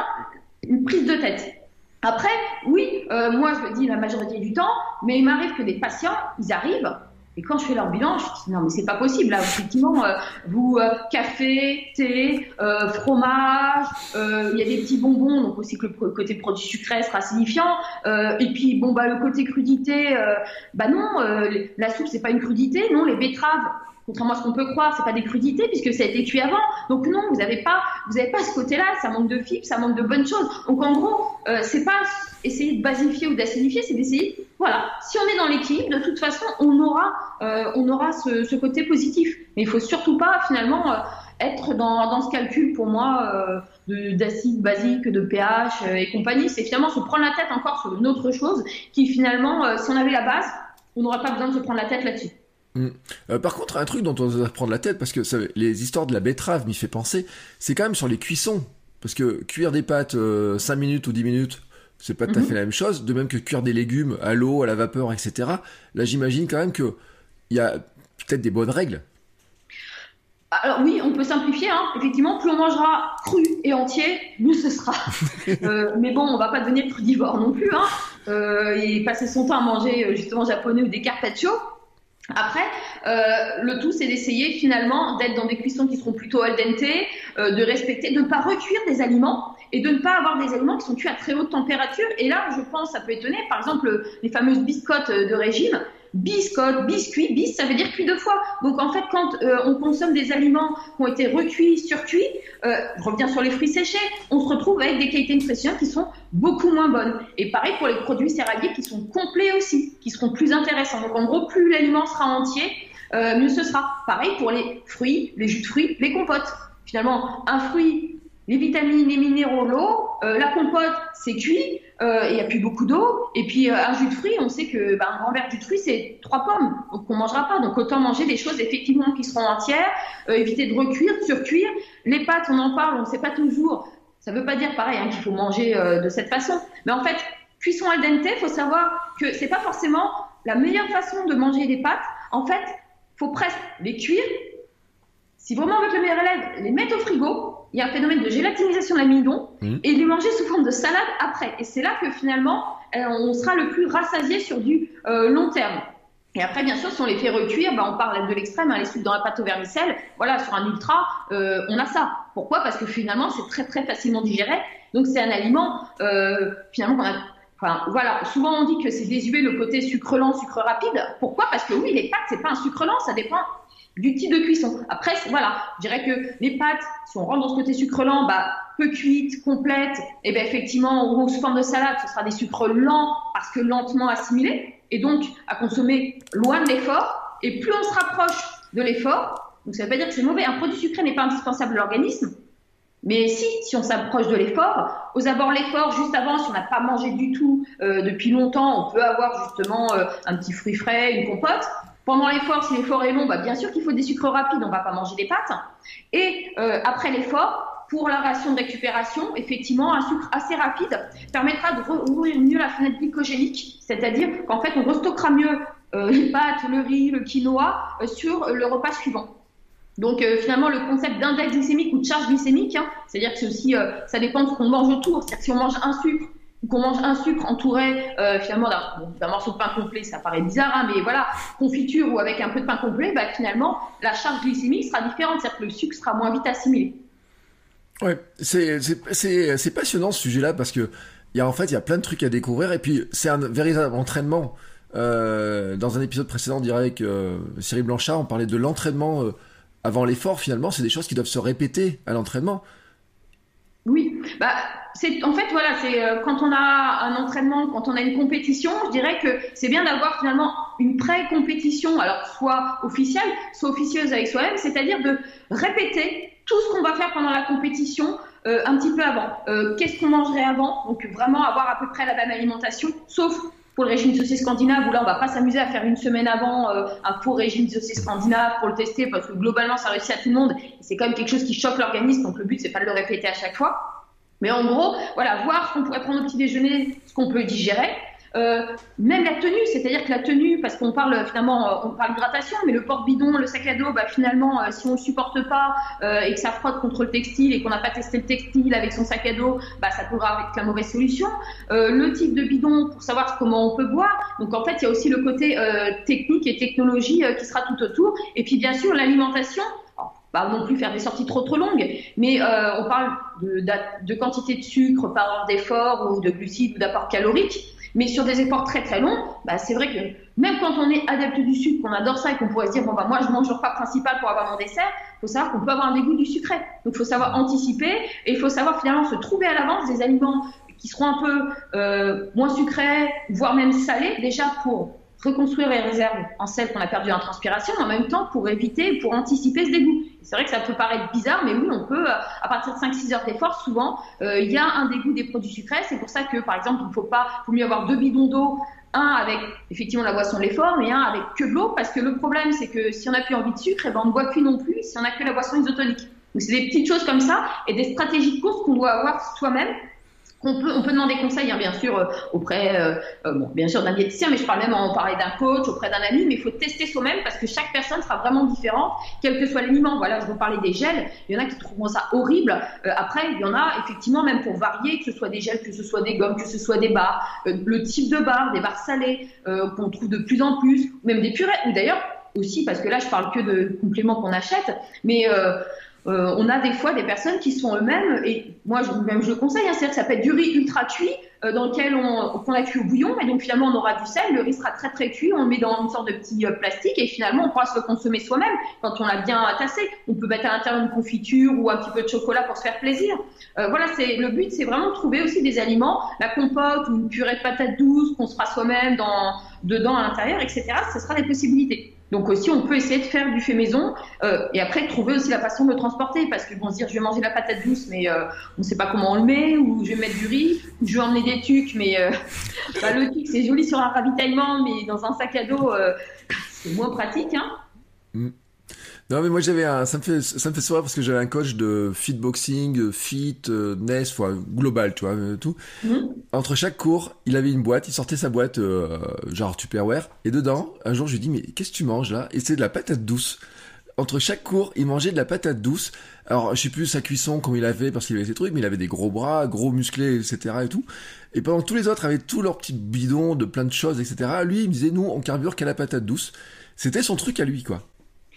une prise de tête. Après, oui, euh, moi je le dis la majorité du temps, mais il m'arrive que des patients, ils arrivent, et quand je fais leur bilan, je dis non mais c'est pas possible là. Effectivement, euh, vous euh, café, thé, euh, fromage, il y a des petits bonbons, donc aussi que le côté produit sucré sera signifiant. et puis bon bah le côté crudité, bah non, la soupe c'est pas une crudité, non les betteraves contrairement à ce qu'on peut croire, c'est pas des crudités puisque ça a été cuit avant. Donc non, vous n'avez pas, vous avez pas ce côté-là. Ça manque de fibres, ça manque de bonnes choses. Donc en gros, euh, c'est pas essayer de basifier ou d'acidifier, c'est d'essayer, voilà, si on est dans l'équilibre, de toute façon, on aura, euh, on aura ce, côté positif. Mais il faut surtout pas finalement euh, être dans, dans, ce calcul pour moi d'acide basique, de pH et compagnie. C'est finalement se prendre la tête encore sur une autre chose qui finalement, si on avait la base, on n'aurait pas besoin de se prendre la tête là-dessus. Mm. Euh, par contre, un truc dont on doit prendre la tête, parce que les histoires de la betterave m'y fait penser, c'est quand même sur les cuissons. Parce que cuire des pâtes 5 euh, minutes ou 10 minutes, c'est pas tout à mhm. fait la même chose. De même que cuire des légumes à l'eau, à la vapeur, etc. Là, j'imagine quand même qu'il y a peut-être des bonnes règles. Alors oui, on peut simplifier. Hein. Effectivement, plus on mangera cru et entier, mieux ce sera. Euh, mais bon, on va pas devenir crudivore non plus. Hein. et passer son temps à manger justement japonais ou des carpaccio, après, euh, le tout, c'est d'essayer finalement d'être dans des cuissons qui seront plutôt al dente, euh, de respecter, de ne pas recuire des aliments et de ne pas avoir des aliments qui sont cuits à très haute température. Et là, je pense, ça peut étonner, par exemple, les fameuses biscottes de régime biscotte, biscuit, bis, ça veut dire cuit deux fois. Donc en fait, quand euh, on consomme des aliments qui ont été recuits, surcuits, euh, je reviens sur les fruits séchés, on se retrouve avec des qualités nutritionnelles qui sont beaucoup moins bonnes. Et pareil pour les produits céréaliers qui sont complets aussi, qui seront plus intéressants. Donc en gros, plus l'aliment sera entier, euh, mieux ce sera. Pareil pour les fruits, les jus de fruits, les compotes. Finalement, un fruit les vitamines, les minéraux, l'eau. Euh, la compote, c'est cuit, il n'y a plus beaucoup d'eau. Et puis euh, un jus de fruits, on sait que bah, un grand verre de jus c'est trois pommes, donc on mangera pas. Donc autant manger des choses effectivement qui seront entières, éviter de recuire, de surcuire. Les pâtes, on en parle, on ne sait pas toujours. Ça ne veut pas dire pareil hein, qu'il faut manger de cette façon. Mais en fait, cuisson al dente, il faut savoir que c'est pas forcément la meilleure façon de manger des pâtes. En fait, faut presque les cuire. Si vraiment on veut que le meilleur élève, les mettre au frigo, il y a un phénomène de gélatinisation de l'amidon mmh. et les manger sous forme de salade après. Et c'est là que finalement, euh, on sera le plus rassasié sur du euh, long terme. Et après, bien sûr, si on les fait recuire, bah, on parle de l'extrême, hein, les sucres dans la pâte au vermicelle. Voilà, sur un ultra, euh, on a ça. Pourquoi? Parce que finalement, c'est très très facilement digéré. Donc c'est un aliment euh, finalement qu'on a. Enfin, voilà, souvent on dit que c'est désuet le côté sucre lent, sucre rapide. Pourquoi? Parce que oui, les pâtes, c'est pas un sucre lent, ça dépend du type de cuisson. Après, voilà, je dirais que les pâtes, si on rentre dans ce côté sucre lent, bah, peu cuites, complètes, et bien effectivement, ou sous forme de salade, ce sera des sucres lents parce que lentement assimilés, et donc à consommer loin de l'effort. Et plus on se rapproche de l'effort, donc ça ne veut pas dire que c'est mauvais. Un produit sucré n'est pas indispensable à l'organisme, mais si, si on s'approche de l'effort, aux abords l'effort, juste avant, si on n'a pas mangé du tout euh, depuis longtemps, on peut avoir justement euh, un petit fruit frais, une compote. Pendant l'effort, si l'effort est long, bah, bien sûr qu'il faut des sucres rapides, on ne va pas manger des pâtes. Et euh, après l'effort, pour la ration de récupération, effectivement, un sucre assez rapide permettra de rouvrir mieux la fenêtre glycogénique, c'est-à-dire qu'en fait, on restockera mieux les pâtes, le riz, le quinoa sur le repas suivant. Donc euh, finalement, le concept d'index glycémique ou de charge glycémique, hein, c'est-à-dire que aussi, euh, ça dépend de ce qu'on mange autour. C'est-à-dire que si on mange un sucre qu'on mange un sucre entouré euh, finalement d'un morceau de pain complet, ça paraît bizarre, hein, mais voilà, confiture ou avec un peu de pain complet, bah, finalement, la charge glycémique sera différente, c'est-à-dire que le sucre sera moins vite assimilé. Ouais, c'est passionnant ce sujet-là parce que y a en fait il y a plein de trucs à découvrir et puis c'est un véritable entraînement. dans un épisode précédent, on dirait avec Cyril Blanchard, on parlait de l'entraînement avant l'effort, finalement, c'est des choses qui doivent se répéter à l'entraînement. Oui, bah, c'est en fait voilà, c'est euh, quand on a un entraînement, quand on a une compétition, je dirais que c'est bien d'avoir finalement une pré-compétition, alors soit officielle, soit officieuse avec soi-même, c'est-à-dire de répéter tout ce qu'on va faire pendant la compétition euh, un petit peu avant. Euh, qu'est-ce qu'on mangerait avant? Donc vraiment avoir à peu près la même alimentation, sauf pour le régime dissocié scandinave, où là, on va pas s'amuser à faire une semaine avant euh, un faux régime dissocié scandinave pour le tester, parce que globalement, ça réussit à tout le monde. C'est quand même quelque chose qui choque l'organisme, donc le but, c'est pas de le répéter à chaque fois. Mais en gros, voilà, voir ce qu'on pourrait prendre au petit déjeuner, ce qu'on peut digérer, euh, même la tenue, c'est-à-dire que la tenue, parce qu'on parle finalement, euh, on parle d'hydratation, mais le porte-bidon, le sac à dos, bah, finalement, euh, si on ne supporte pas et que ça frotte contre le textile et qu'on n'a pas testé le textile avec son sac à dos, bah, ça pourra être la mauvaise solution. le type de bidon pour savoir comment on peut boire. Donc en fait, il y a aussi le côté technique et technologie qui sera tout autour. Et puis bien sûr, l'alimentation pas non plus faire des sorties trop trop longues, mais on parle de, de, de, quantité de sucre par heure d'effort ou de glucides ou d'apport calorique. Mais sur des efforts très très longs, bah, c'est vrai que même quand on est adepte du sucre, qu'on adore ça et qu'on pourrait se dire, bon, bah, moi je mange le repas principal pour avoir mon dessert, il faut savoir qu'on peut avoir un dégoût du sucré. Donc il faut savoir anticiper et il faut savoir finalement se trouver à l'avance des aliments qui seront un peu euh, moins sucrés, voire même salés, déjà pour reconstruire les réserves en sel qu'on a perdu en transpiration, en même temps pour éviter, pour anticiper ce dégoût. C'est vrai que ça peut paraître bizarre, mais oui, on peut, euh, à partir de 5-6 heures d'effort, souvent, euh, il y a un dégoût des produits sucrés. C'est pour ça que, par exemple, il ne faut pas, faut mieux avoir deux bidons d'eau, un avec effectivement la boisson de l'effort, mais un avec que de l'eau, parce que le problème, c'est que si on n'a plus envie de sucre, eh ben, on ne boit plus non plus si on n'a que la boisson isotonique. Donc c'est des petites choses comme ça et des stratégies de course qu'on doit avoir soi-même on peut, demander conseil, hein, bien sûr, euh, auprès, euh, euh, bon, bien sûr, d'un diététicien, mais je parle même en parler d'un coach, auprès d'un ami, mais il faut tester soi-même parce que chaque personne sera vraiment différente, quel que soit l'aliment. Voilà, je vous parlais des gels. Il y en a qui trouveront ça horrible. après, il y en a effectivement, même pour varier, que ce soit des gels, que ce soit des gommes, que ce soit des barres, le type de barres, des barres salées qu'on trouve de plus en plus, ou même des purées, ou d'ailleurs aussi, parce que là, je parle que de compléments qu'on achète, mais euh, on a des fois des personnes qui sont eux-mêmes, et moi je, même je le conseille, hein, c'est-à-dire que ça peut être du riz ultra cuit, euh, dans lequel on, on a cuit au bouillon, et donc finalement on aura du sel, le riz sera très très cuit, on le met dans une sorte de petit euh, plastique, et finalement on pourra se le consommer soi-même quand on l'a bien tassé. On peut mettre à l'intérieur une confiture ou un petit peu de chocolat pour se faire plaisir. voilà, c'est le but, c'est vraiment de trouver aussi des aliments, la compote ou une purée de patates douces qu'on se fera soi-même dans, dedans à l'intérieur, etc. Ce sera des possibilités. Donc aussi, on peut essayer de faire du fait maison euh, et après trouver aussi la façon de le transporter parce que bon, se dire je vais manger la patate douce mais euh, on ne sait pas comment on le met ou je vais mettre du riz ou je vais emmener des tucs mais euh, bah, le tuc c'est joli sur un ravitaillement mais dans un sac à dos c'est moins pratique. Hein. Mm. Non, mais moi j'avais un, ça me fait, ça me fait sourire parce que j'avais un coach de fitboxing, fit, euh, NES, global, tu vois, euh, tout. Mhm. Entre chaque cours, il avait une boîte, il sortait sa boîte, euh, genre Tupperware, et dedans, un jour, je lui dis, mais qu'est-ce que tu manges là? Et c'est de la patate douce. entre chaque cours, il mangeait de la patate douce. Alors, je sais plus sa cuisson, comment il avait, parce qu'il avait ses trucs, mais il avait des gros bras, gros musclés, etc. et tout. Et pendant que tous les autres avaient tous leurs petits bidons de plein de choses, etc., lui, il me disait, nous, on carbure qu'à la patate douce. C'était son truc à lui, quoi.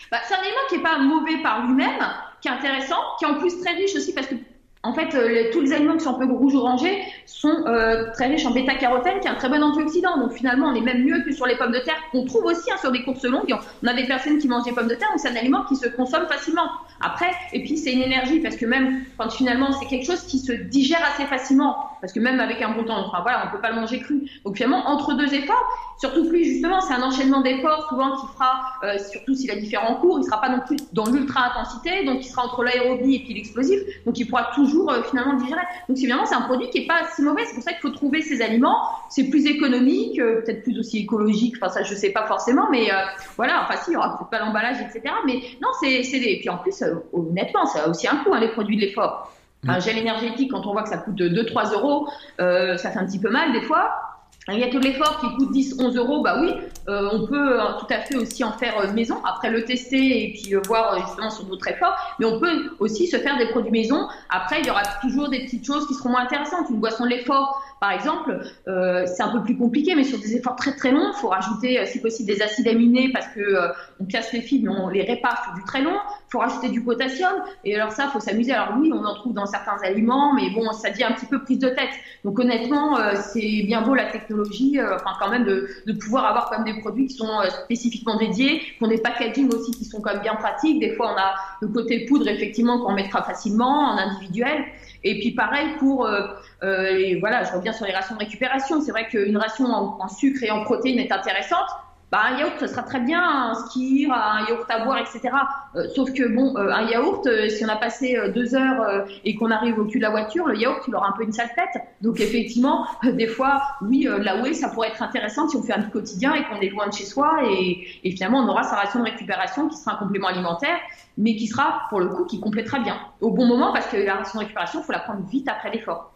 Bah, aliment qui est pas mauvais par lui-même, qui est intéressant, qui est en plus très riche aussi parce que en fait, euh, tous les aliments qui sont un peu rouge-orangés sont euh, très riches en bêta-carotène, qui est un très bon antioxydant. Donc finalement, on est même mieux que sur les pommes de terre, qu'on trouve aussi hein, sur des courses longues. On a des personnes qui mangent des pommes de terre, donc c'est un aliment qui se consomme facilement. Après, et puis c'est une énergie, parce que même quand finalement c'est quelque chose qui se digère assez facilement, parce que même avec un bon temps, enfin voilà, on peut pas le manger cru. Donc finalement, entre deux efforts, surtout que lui justement, c'est un enchaînement d'efforts souvent qui fera, euh, surtout s'il a différents cours, il sera pas non plus dans l'ultra intensité, donc il sera entre l'aérobie et puis l'explosif, donc il pourra toujours euh, finalement digérer. Donc finalement, c'est un produit qui est pas si mauvais. C'est pour ça qu'il faut trouver ces aliments. C'est plus économique, euh, peut-être plus aussi écologique. Enfin ça, je sais pas forcément, mais voilà. Enfin si, il y aura peut-être pas l'emballage, etc. Mais non, c'est des. Et puis en plus honnêtement, ça a aussi un coût, hein, les produits de l'effort. Un mm. gel énergétique, quand on voit que ça coûte 2-3 euros, euh, ça fait un petit peu mal des fois. Un gâteau de l'effort qui coûte 10-11 euros, bah oui, euh, on peut euh, tout à fait aussi en faire maison, après le tester et puis voir justement sur d'autres efforts, mais on peut aussi se faire des produits maison. Après, il y aura toujours des petites choses qui seront moins intéressantes. Une boisson de l'effort, par exemple, euh, c'est un peu plus compliqué, mais sur des efforts très très longs, il faut rajouter, euh, si possible, des acides aminés parce que euh, on casse les fibres, mais on les répare sur du très long. Faut rajouter du potassium. Et alors ça, faut s'amuser. Alors oui, on en trouve dans certains aliments, mais bon, ça devient un petit peu prise de tête. Donc honnêtement, c'est bien beau la technologie, enfin quand même de, de, pouvoir avoir comme des produits qui sont spécifiquement dédiés, qui ont des packaging aussi qui sont quand même bien pratiques. Des fois, on a le côté poudre effectivement qu'on mettra facilement en individuel. Et puis pareil pour euh, et voilà, je reviens sur les rations de récupération. C'est vrai qu'une ration en, sucre et en protéines est intéressante. Bah, un yaourt, ce sera très bien, un ski, un yaourt à boire, etc. Euh, sauf que bon, euh, un yaourt, si on a passé deux heures et qu'on arrive au cul de la voiture, le yaourt, il aura un peu une sale tête. Donc effectivement, des fois, oui, la whey, ça pourrait être intéressant si on fait un quotidien et qu'on est loin de chez soi et, finalement, on aura sa ration de récupération qui sera un complément alimentaire, mais qui sera, pour le coup, qui complétera bien au bon moment parce que la ration de récupération, il faut la prendre vite après l'effort.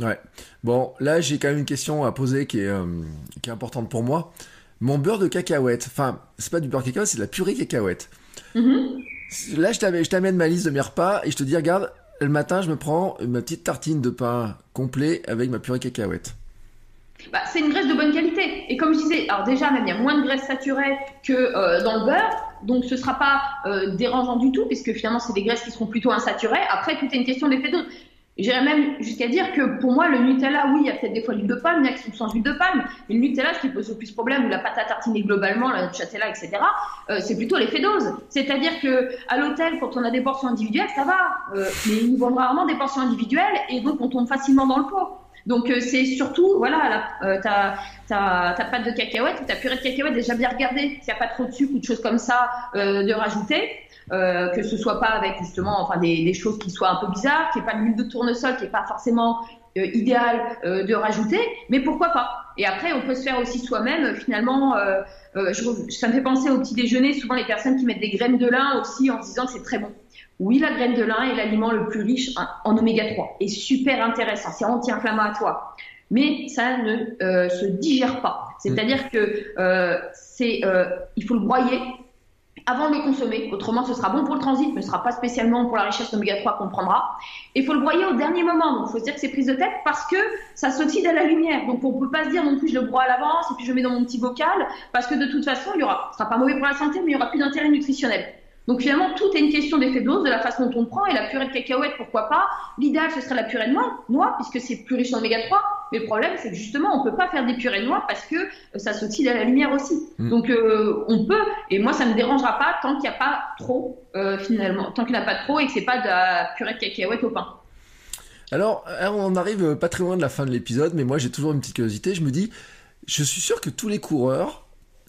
Ouais. Bon, là, j'ai quand même une question à poser qui est, euh, qui est importante pour moi. Mon beurre de cacahuète, enfin, c'est pas du beurre de cacahuète, c'est de la purée cacahuète. Mm-hmm. Là, je t'amène ma liste de mes repas et je te dis, regarde, le matin, je me prends ma petite tartine de pain complet avec ma purée cacahuète. Bah, c'est une graisse de bonne qualité. Et comme je disais, alors déjà, même il y a moins de graisse saturée que euh, dans le beurre, donc ce ne sera pas euh, dérangeant du tout, puisque finalement, c'est des graisses qui seront plutôt insaturées. Après, tout est une question d'effet dose. J'irais même jusqu'à dire que pour moi, le Nutella, oui, il y a peut-être des fois l'huile de palme, il y a qui sont sans huile de palme, mais le Nutella, ce qui pose le plus problème, ou la pâte à tartiner globalement, la Nutella, etc., euh, c'est plutôt l'effet dose. C'est-à-dire que à l'hôtel, quand on a des portions individuelles, ça va, euh, mais ils nous vendent rarement des portions individuelles, et donc on tombe facilement dans le pot. Donc euh, c'est surtout, voilà, euh, ta, ta, pâte de cacahuète ou ta purée de cacahuète, déjà bien regarder s'il n'y a pas trop de sucre ou de choses comme ça de rajouter. Euh, que ce soit pas avec justement enfin des, des choses qui soient un peu bizarres, qu'il n'y ait pas de l'huile de tournesol qui est pas forcément euh, idéal euh, de rajouter, mais pourquoi pas Et après, on peut se faire aussi soi-même. Finalement, je, ça me fait penser au petit déjeuner. Souvent, les personnes qui mettent des graines de lin aussi en se disant que c'est très bon. Oui, la graine de lin est l'aliment le plus riche en oméga 3 et super intéressant. C'est anti-inflammatoire mais ça ne se digère pas. C'est-à-dire que euh, c'est, euh, il faut le broyer avant de le consommer. Autrement, ce sera bon pour le transit, mais ce ne sera pas spécialement pour la richesse d'oméga 3 qu'on prendra. Et il faut le broyer au dernier moment. Donc, il faut se dire que c'est prise de tête parce que ça s'oxyde à la lumière. Donc, on ne peut pas se dire non plus je le broie à l'avance et puis je le mets dans mon petit bocal parce que de toute façon, il y aura, ce sera pas mauvais pour la santé, mais il y aura plus d'intérêt nutritionnel. Donc finalement, tout est une question d'effet dose, de la façon dont on prend. Et la purée de cacahuète, pourquoi pas L'idéal, ce serait la purée de noix, noix puisque c'est plus riche en oméga 3. Mais le problème, c'est que justement, on peut pas faire des purées de noix parce que euh, ça s'oxyde à la lumière aussi. Mm. Donc euh, on peut, et moi, ça ne me dérangera pas tant qu'il n'y a pas trop, euh, finalement, tant qu'il n'y a pas trop et que c'est pas de la purée de cacahuète au pain. Alors, on arrive pas très loin de la fin de l'épisode, mais moi j'ai toujours une petite curiosité. Je me dis, je suis sûr que tous les coureurs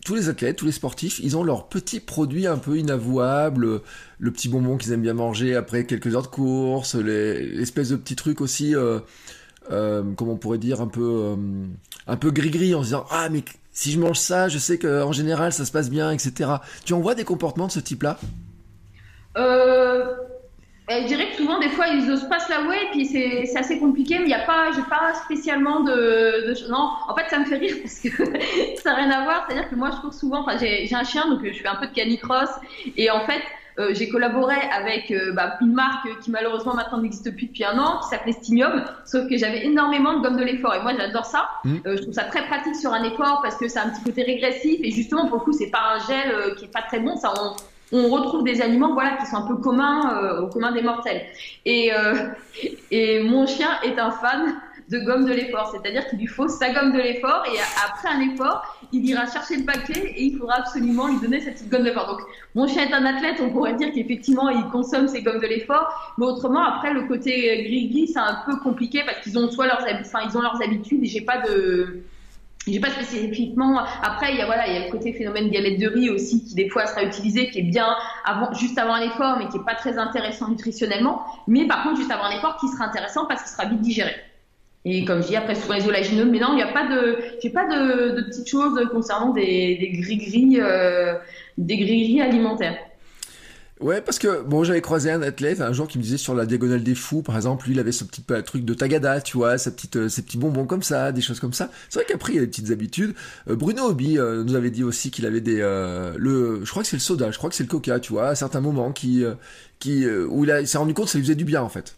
tous les athlètes, tous les sportifs, ils ont leurs petits produits un peu inavouables, le petit bonbon qu'ils aiment bien manger après quelques heures de course, l'espèce de petit truc aussi, euh, comment on pourrait dire, un peu, euh, un peu gris-gris en se disant ah mais si je mange ça, je sais qu'en général ça se passe bien, etc. Tu en vois des comportements de ce type-là? Je dirais que souvent, des fois, ils osent pas se l'avouer, puis c'est assez compliqué, mais il n'y a pas, j'ai pas spécialement de, de, Non, en fait, ça me fait rire parce que ça n'a rien à voir. C'est-à-dire que moi, je cours souvent, enfin, j'ai un chien, donc je fais un peu de canicross, et en fait, euh, j'ai collaboré avec euh, bah, une marque qui malheureusement maintenant n'existe plus depuis un an, qui s'appelait Stinium, sauf que j'avais énormément de gomme de l'effort et moi j'adore ça. Mm. je trouve ça très pratique sur un effort parce que c'est un petit côté régressif et justement pour le coup c'est pas un gel qui est pas très bon, ça on, on retrouve des aliments voilà qui sont un peu communs au commun des mortels. Et, et mon chien est un fan de gomme de l'effort. C'est-à-dire qu'il lui faut sa gomme de l'effort et après un effort, il ira chercher le paquet et il faudra absolument lui donner cette gomme de l'effort. Donc, mon chien est un athlète, on pourrait dire qu'effectivement, il consomme ses gommes de l'effort. Mais autrement, après, le côté gris-gris, c'est un peu compliqué parce qu'ils ont soit leurs, enfin, ils ont leurs habitudes et j'ai pas de, j'ai pas spécifiquement. Après, il y a voilà, il y a le côté phénomène galette de riz aussi qui des fois sera utilisé, qui est bien avant, juste avant l'effort, mais qui est pas très intéressant nutritionnellement. Mais par contre, juste avant l'effort, qui sera intéressant parce qu'il sera vite digéré. Et comme je dis, après, souvent les olagineux, mais non, il n'y a pas de, j'ai pas de, petites choses concernant des, des gris-gris, euh, des gris-gris alimentaires. Ouais, parce que bon, j'avais croisé un athlète un jour qui me disait sur la diagonale des fous, par exemple, lui, il avait ce petit truc de tagada, tu vois, sa euh, ses petits bonbons comme ça, des choses comme ça. C'est vrai qu'après, il y a des petites habitudes. Euh, Bruno Hobby nous avait dit aussi qu'il avait des, le, je crois que c'est le soda, je crois que c'est le coca, tu vois, à certains moments qui, qui, où il s'est rendu compte que ça lui faisait du bien en fait.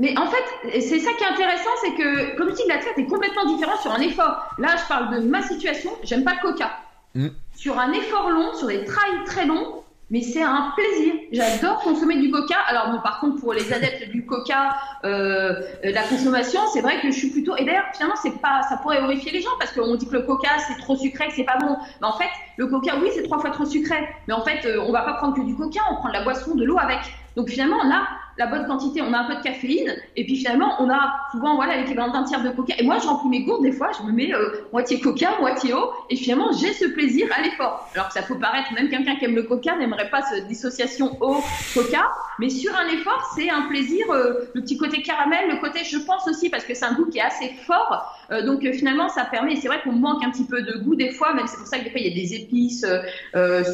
Mais en fait, c'est ça qui est intéressant, c'est que, comme dis, l'athlète est complètement différent sur un effort. Là, je parle de ma situation, j'aime pas le coca. Mm. Sur un effort long, sur des trails très longs, mais c'est un plaisir. J'adore consommer du coca. Alors bon, par contre, pour les adeptes du coca, euh, la consommation, c'est vrai que je suis plutôt. Et d'ailleurs, finalement, c'est pas, ça pourrait horrifier les gens parce qu'on dit que le coca c'est trop sucré, que c'est pas bon. Mais en fait, le coca, oui, c'est trois fois trop sucré. Mais en fait, euh, on va pas prendre que du coca, on prend de la boisson, de l'eau avec. Donc finalement, là, la bonne quantité, on a un peu de caféine, et puis finalement, on a souvent voilà l'équivalent d'un tiers de coca. Et moi, je remplis mes gourdes, des fois, je me mets euh, moitié coca, moitié eau, et finalement, j'ai ce plaisir à l'effort. Alors que ça peut paraître, même quelqu'un qui aime le coca n'aimerait pas cette dissociation eau-coca, mais sur un effort, c'est un plaisir, euh, le petit côté caramel, le côté, je pense aussi, parce que c'est un goût qui est assez fort, euh, donc finalement, ça permet, c'est vrai qu'on manque un petit peu de goût des fois, même c'est pour ça que des fois, il y a des épices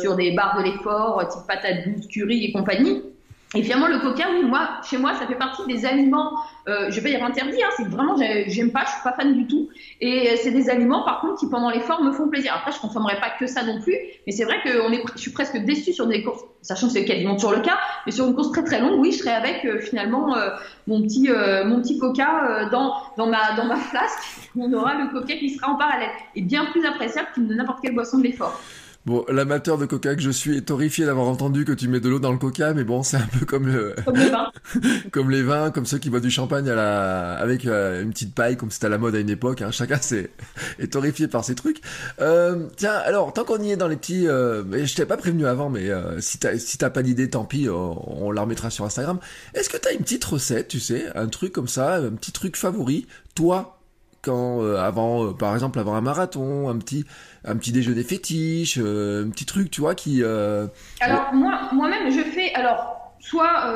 sur des barres de l'effort, type patate douce, curry et compagnie. Et finalement, le coca, oui, moi, chez moi, ça fait partie des aliments, euh, je vais pas dire interdit, hein, c'est vraiment, j'aime pas, je suis pas fan du tout. Et c'est des aliments, par contre, qui pendant l'effort me font plaisir. Après, je consommerai pas que ça non plus, mais c'est vrai que on est, je suis presque déçue sur des courses, sachant que c'est quasiment toujours le cas, mais sur une course très très longue, oui, je serai avec euh, finalement euh, mon petit euh, mon petit coca dans dans ma dans ma flasque. On aura le coca qui sera en parallèle et bien plus appréciable qu'une n'importe quelle boisson de l'effort. Bon, l'amateur de coca que je suis est horrifié d'avoir entendu que tu mets de l'eau dans le coca, mais bon, c'est un peu comme le... comme les vins, comme les vins, comme ceux qui boivent du champagne à la avec euh, une petite paille, comme c'était à la mode à une époque. Hein. Chacun c'est est horrifié par ces trucs. Euh, tiens, alors tant qu'on y est dans les petits, euh, je t'ai pas prévenu avant, mais euh, si t'as si t'as pas d'idée, tant pis, on la remettra sur Instagram. Est-ce que t'as une petite recette, tu sais, un truc comme ça, un petit truc favori, toi euh, avant euh, par exemple avant un marathon un petit un petit déjeuner fétiche euh, un petit truc tu vois qui alors moi moi-même je fais alors soit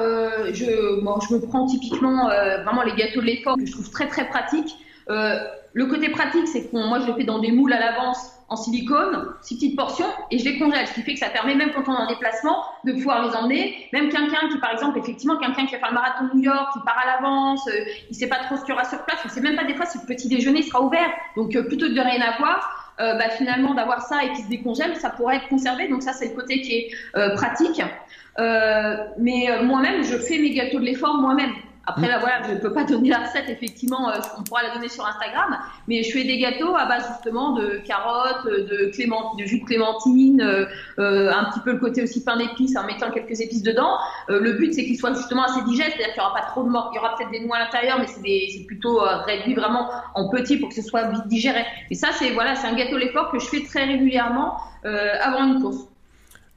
je je me prends typiquement vraiment les gâteaux de l'effort que je trouve très très pratiques. Le côté pratique c'est que moi je le fais dans des moules à l'avance en silicone, six petites portions, et je les congèle, ce qui fait que ça permet, même quand on est en déplacement, de pouvoir les emmener. Même quelqu'un qui, par exemple, effectivement, quelqu'un qui va faire le marathon de New York, qui part à l'avance, euh, il sait pas trop ce qu'il y aura sur place, on sait même pas des fois si le petit déjeuner sera ouvert. Donc, euh, plutôt que de rien avoir, euh, bah, finalement, d'avoir ça et qui se décongèle, ça pourrait être conservé. Donc, ça, c'est le côté qui est pratique. mais moi-même, je fais mes gâteaux de l'effort moi-même. Après, là, voilà, je ne peux pas donner la recette, effectivement, euh, on pourra la donner sur Instagram, mais je fais des gâteaux à base justement de carottes, de, clément, de jus de clémentine, euh, euh, un petit peu le côté aussi pain d'épices en mettant quelques épices dedans. le but, c'est qu'ils soient justement assez digeste, c'est-à-dire qu'il n'y aura pas trop de morts, il y aura peut-être des noix à l'intérieur, mais c'est plutôt réduit vraiment en petit pour que ce soit vite digéré. Et ça, c'est voilà, un gâteau l'effort que je fais très régulièrement avant une course.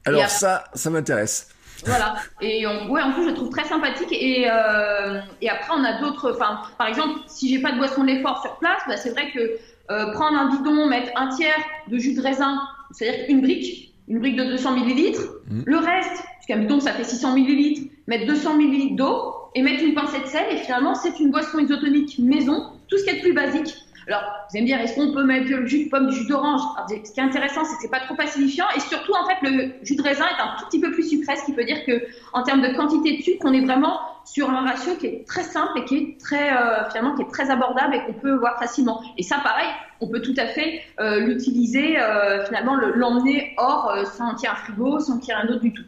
Alors ça, ça m'intéresse. Voilà. Et en, ouais, en plus, je le trouve très sympathique. Et, euh, et après, on a d'autres. Enfin, par exemple, si j'ai pas de boisson de l'effort sur place, bah, c'est vrai que euh, prendre un bidon, mettre un tiers de jus de raisin, c'est-à-dire une brique, une brique de 200 millilitres, mmh. le reste, puisqu'un bidon ça fait 600 millilitres, mettre 200 millilitres d'eau et mettre une pincée de sel. Et finalement, c'est une boisson isotonique maison, tout ce qui est de plus basique. Alors, vous allez me dire, est-ce qu'on peut mettre le jus de pomme, du jus d'orange? Ce qui est intéressant, c'est que c'est pas trop acidifiant et surtout, en fait, le jus de raisin est un tout petit peu plus sucré, ce qui veut dire que, en termes de quantité de sucre, on est vraiment sur un ratio qui est très simple et qui est très euh, finalement qui est très abordable et qu'on peut voir facilement. Et ça, pareil, on peut tout à fait euh, l'utiliser euh, finalement l'emmener hors sans qu'il y ait un frigo, sans qu'il y ait un autre du tout.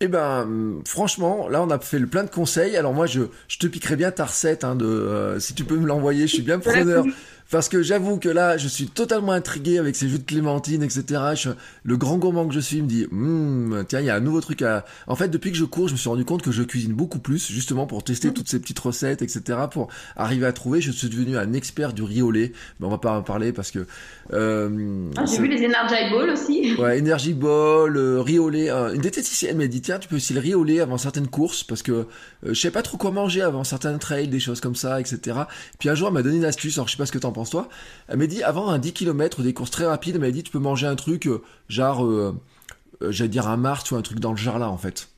Eh ben, franchement, là, on a fait le plein de conseils. Alors moi, je, je te piquerai bien ta recette, hein, de, si tu peux me l'envoyer, je suis bien preneur. Parce que j'avoue que là, je suis totalement intrigué avec ces jus de clémentine, etc. le grand gourmand que je suis me dit, hmm, tiens, il y a un nouveau truc à... En fait, depuis que je cours, je me suis rendu compte que je cuisine beaucoup plus, justement pour tester toutes ces petites recettes, etc. Pour arriver à trouver. Je suis devenu un expert du riz au lait. Mais on va pas en parler parce que... Euh, ah, J'ai vu les Energy Balls aussi. Ouais, Energy Ball, euh, riz au lait. une diététicienne m'a dit, tiens, tu peux aussi le riz au lait avant certaines courses parce que euh, je sais pas trop quoi manger avant certains trails, des choses comme ça, etc. Puis un jour, elle m'a donné une astuce. Alors, je sais pas ce que t'en toi Elle m'a dit, avant un 10 km, des courses très rapides, elle m'a dit, tu peux manger un truc, euh, genre, euh, euh, j'allais dire un Mars ou un truc dans le genre là, en fait.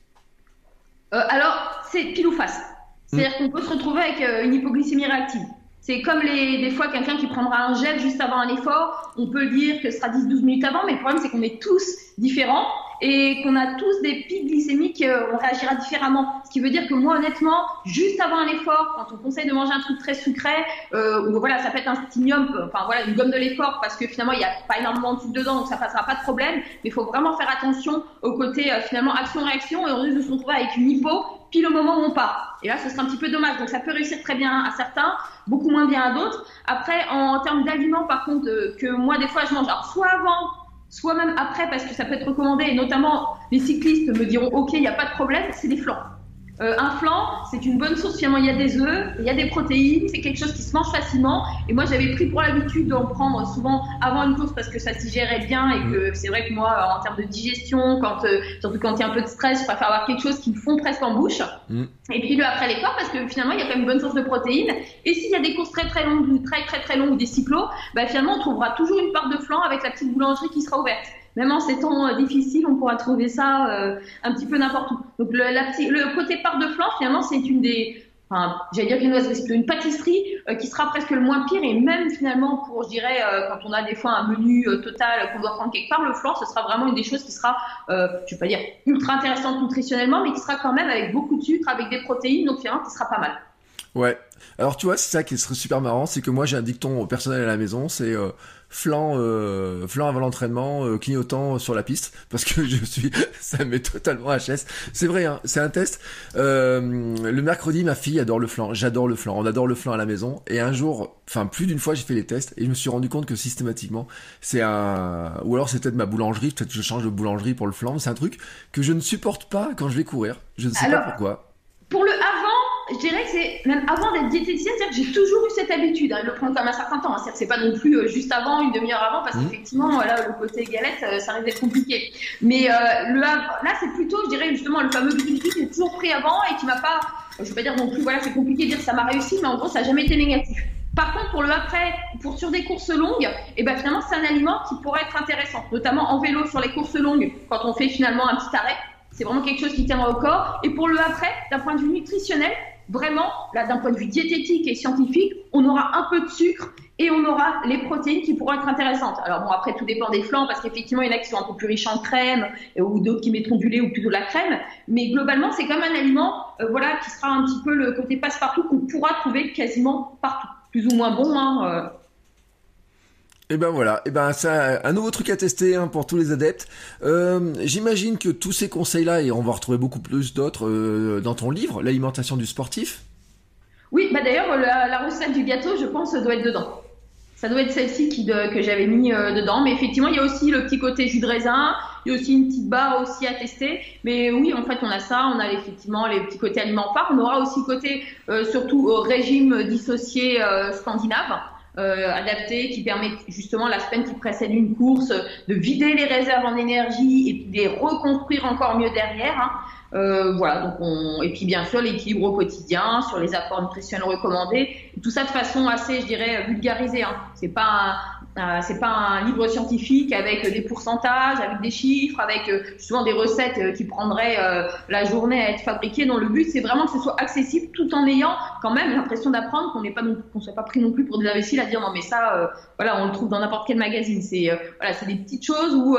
alors, c'est pile ou face. C'est-à-dire qu'on peut se retrouver avec une hypoglycémie réactive. C'est comme les, des fois quelqu'un qui prendra un gel juste avant un effort, on peut dire que ce sera 10-12 minutes avant, mais le problème c'est qu'on est tous différents et qu'on a tous des pics glycémiques, on réagira différemment. Ce qui veut dire que moi, honnêtement, juste avant un effort, quand on conseille de manger un truc très sucré, euh, ou voilà, ça peut être un stimulant, enfin voilà, une gomme de l'effort, parce que finalement, il n'y a pas énormément de sucre dedans, donc ça passera pas de problème. Mais il faut vraiment faire attention au côté euh, finalement action-réaction, et on risque de se retrouver avec une hypo pile au moment où on part. Et là, ce serait un petit peu dommage. Donc, ça peut réussir très bien à certains, beaucoup moins bien à d'autres. Après, en, termes d'aliments, par contre, euh, que moi, des fois, je mange, alors soit avant, soit même après, parce que ça peut être recommandé, et notamment les cyclistes me diront, OK, il n'y a pas de problème, c'est des flancs. Euh, un flan, c'est une bonne source. Finalement, il y a des œufs, il y a des protéines, c'est quelque chose qui se mange facilement. Et moi, j'avais pris pour l'habitude d'en prendre souvent avant une course parce que ça s'y gérait bien et que mm. c'est vrai que moi, en termes de digestion, quand, euh, surtout quand il y a un peu de stress, je préfère avoir quelque chose qui me fond presque en bouche. Mm. Et puis le après l'effort parce que finalement, il y a quand même une bonne source de protéines. Et s'il y a des courses très très longues, très très très longues ou des cyclos, bah, finalement, on trouvera toujours une part de flan avec la petite boulangerie qui sera ouverte même en ces temps euh, difficiles, on pourra trouver ça euh, un petit peu n'importe où. Donc le, côté part de flan, finalement, c'est une des, j'allais dire une, une pâtisserie euh, qui sera presque le moins pire et même finalement pour, je dirais, quand on a des fois un menu total qu'on doit prendre quelque part, le flan, ce sera vraiment une des choses qui sera, je vais pas dire ultra intéressante nutritionnellement, mais qui sera quand même avec beaucoup de sucre, avec des protéines, donc finalement qui sera pas mal. Ouais. Alors tu vois, c'est ça qui serait super marrant, c'est que moi j'ai un dicton personnel à la maison, c'est flanc, euh, flanc avant l'entraînement, euh, clignotant sur la piste, parce que je suis, ça met totalement HS. C'est vrai, hein, c'est un test. Euh, le mercredi, ma fille adore le flan. J'adore le flan. On adore le flan à la maison. Et un jour, enfin plus d'une fois, j'ai fait les tests et je me suis rendu compte que systématiquement, c'est un, ou alors c'est peut-être ma boulangerie, peut-être que je change de boulangerie pour le flan. C'est un truc que je ne supporte pas quand je vais courir. Je ne sais pas pourquoi. Pour le je dirais que c'est même avant d'être diététicienne, c'est-à-dire que j'ai toujours eu cette habitude hein, de le prendre comme un certain temps. Hein. C'est-à-dire que c'est pas non plus euh, juste avant, une demi-heure avant, parce mmh. qu'effectivement, voilà, le côté galette, euh, ça risque d'être compliqué. Mais euh, le, là, c'est plutôt, je dirais justement, le fameux objectif qui est toujours pris avant et qui m'a pas, je vais pas dire non plus, voilà, c'est compliqué de dire que ça m'a réussi, mais en gros, ça n'a jamais été négatif. Par contre, pour le après, pour sur des courses longues, et eh ben finalement, c'est un aliment qui pourrait être intéressant, notamment en vélo sur les courses longues, quand on fait finalement un petit arrêt. C'est vraiment quelque chose qui tiendra au corps. Et pour le après, d'un point de vue nutritionnel, vraiment, là, d'un point de vue diététique et scientifique, on aura un peu de sucre et on aura les protéines qui pourront être intéressantes. Alors bon, après, tout dépend des flancs, parce qu'effectivement, il y en a qui sont un peu plus riches en crème, ou d'autres qui mettront du lait ou plutôt de la crème. Mais globalement, c'est comme un aliment, euh, voilà, qui sera un petit peu le côté passe-partout qu'on pourra trouver quasiment partout. Plus ou moins bon, hein, euh, et ben voilà, et ben c'est un nouveau truc à tester hein, pour tous les adeptes. Euh, j'imagine que tous ces conseils-là, et on va retrouver beaucoup plus d'autres euh, dans ton livre, l'alimentation du sportif. Oui, bah d'ailleurs la, recette du gâteau, je pense, doit être dedans. Ça doit être celle-ci que j'avais mis euh, dedans, mais effectivement, il y a aussi le petit côté jus de raisin, il y a aussi une petite barre aussi à tester. Mais oui, en fait, on a ça, on a effectivement les petits côtés aliments phares, on aura aussi côté surtout régime dissocié scandinave. Euh, adapté qui permet justement la semaine qui précède une course de vider les réserves en énergie et de les reconstruire encore mieux derrière. Hein. Euh, voilà, donc on... et puis bien sûr l'équilibre au quotidien, sur les apports nutritionnels recommandés, tout ça de façon assez, je dirais, vulgarisée. Hein. C'est pas euh, c'est pas un livre scientifique avec des pourcentages, avec des chiffres, avec euh, souvent des recettes euh, qui prendraient la journée à être fabriquées. dont le but, c'est vraiment que ce soit accessible tout en ayant quand même l'impression d'apprendre, qu'on n'est pas soit pas pris non plus pour des imbéciles à dire non mais ça, voilà, on le trouve dans n'importe quel magazine. C'est voilà, des petites choses où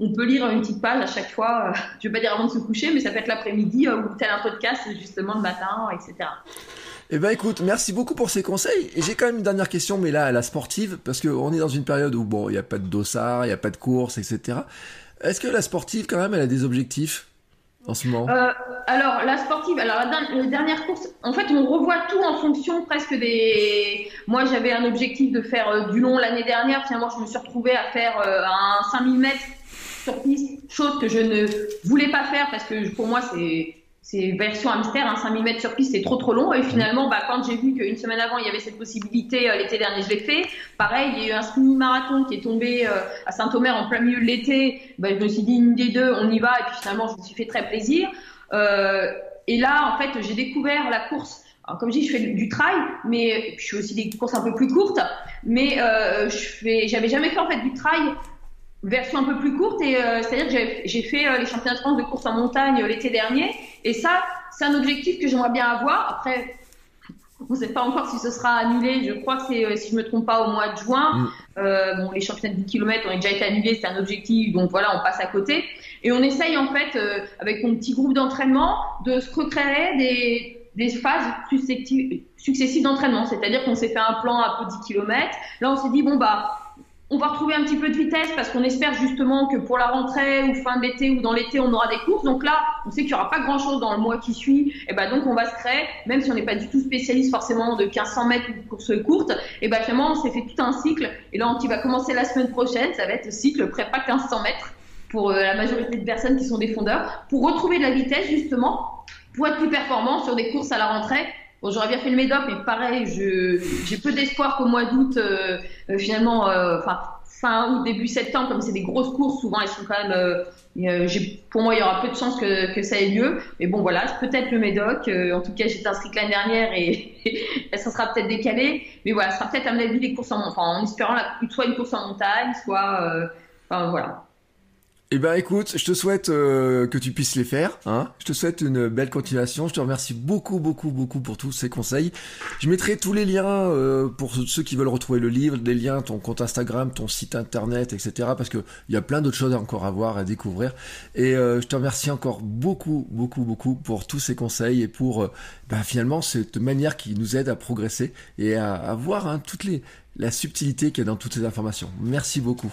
on peut lire une petite page à chaque fois. je vais pas dire avant de se coucher, mais ça peut être l'après-midi ou tel un podcast justement le matin, etc. Eh ben écoute, merci beaucoup pour ces conseils. J'ai quand même une dernière question, mais là, à la sportive, parce qu'on est dans une période où bon, il n'y a pas de dossard, il n'y a pas de course, etc. Est-ce que la sportive, quand même, elle a des objectifs en ce moment? Euh, Alors, la sportive, alors la, dernière course, en fait, on revoit tout en fonction presque des. Moi, j'avais un objectif de faire euh, du long l'année dernière. Finalement, je me suis retrouvée à faire euh, un 5000 mètres sur piste, chose que je ne voulais pas faire parce que pour moi, c'est c'est version hamster, hein, 5000 mètres sur piste, c'est trop trop long. Et finalement, bah, quand j'ai vu qu'une semaine avant, il y avait cette possibilité, euh, l'été dernier, je l'ai fait. Pareil, il y a eu un semi-marathon qui est tombé euh, à Saint-Omer en plein milieu de l'été. Bah, je me suis dit, une des deux, on y va. Et puis finalement, je me suis fait très plaisir. Euh, et là, en fait, j'ai découvert la course. Alors, comme je dis, je fais du trail, mais je fais aussi des courses un peu plus courtes. Mais je j'avais jamais fait en fait du trail version un peu plus courte et c'est-à-dire que j'ai fait les championnats de France de course en montagne l'été dernier et ça c'est un objectif que j'aimerais bien avoir. Après on ne sait pas encore si ce sera annulé. Je crois que c'est si je me trompe pas au mois de juin. Mm. bon les championnats de 10 km ont déjà été annulés c'est un objectif. Donc voilà on passe à côté. Et on essaye en fait avec mon petit groupe d'entraînement de se recréer des des phases successives d'entraînement, c'est-à-dire qu'on s'est fait un plan à peu 10 km. Là, on s'est dit bon bah on va retrouver un petit peu de vitesse parce qu'on espère justement que pour la rentrée ou fin d'été ou dans l'été, on aura des courses. Donc là, on sait qu'il n'y aura pas grand-chose dans le mois qui suit. Et ben donc, on va se créer, même si on n'est pas du tout spécialiste forcément de 1500 mètres ou de course courte, et ben finalement, on s'est fait tout un cycle. Et là, qui va commencer la semaine prochaine, ça va être le cycle prépa 1500 mètres pour euh, la majorité de personnes qui sont des fondeurs, pour retrouver de la vitesse justement, pour être plus performant sur des courses à la rentrée Bon, j'aurais bien fait le Médoc, mais pareil, j'ai peu d'espoir qu'au mois d'août, euh, euh, finalement, euh, enfin fin août, début septembre, comme c'est des grosses courses, souvent elles sont quand même. pour moi, il y aura peu de chances que, que ça ait lieu. Mais bon, voilà, peut-être le Médoc. en tout cas, j'étais inscrite l'année dernière et, ça sera peut-être décalé. Mais voilà, ça sera peut-être à mon avis des courses en, enfin, en espérant soit une course en montagne, soit, enfin voilà. Eh ben écoute, je te souhaite euh, que tu puisses les faire. Hein je te souhaite une belle continuation. Je te remercie beaucoup, beaucoup, beaucoup pour tous ces conseils. Je mettrai tous les liens euh, pour ceux qui veulent retrouver le livre, des liens, ton compte Instagram, ton site internet, etc. Parce que il y a plein d'autres choses encore à voir, à découvrir. Et euh, je te remercie encore beaucoup, beaucoup, beaucoup pour tous ces conseils et pour ben, finalement cette manière qui nous aide à progresser et à, à voir hein, toutes les la subtilité qu'il y a dans toutes ces informations. Merci beaucoup.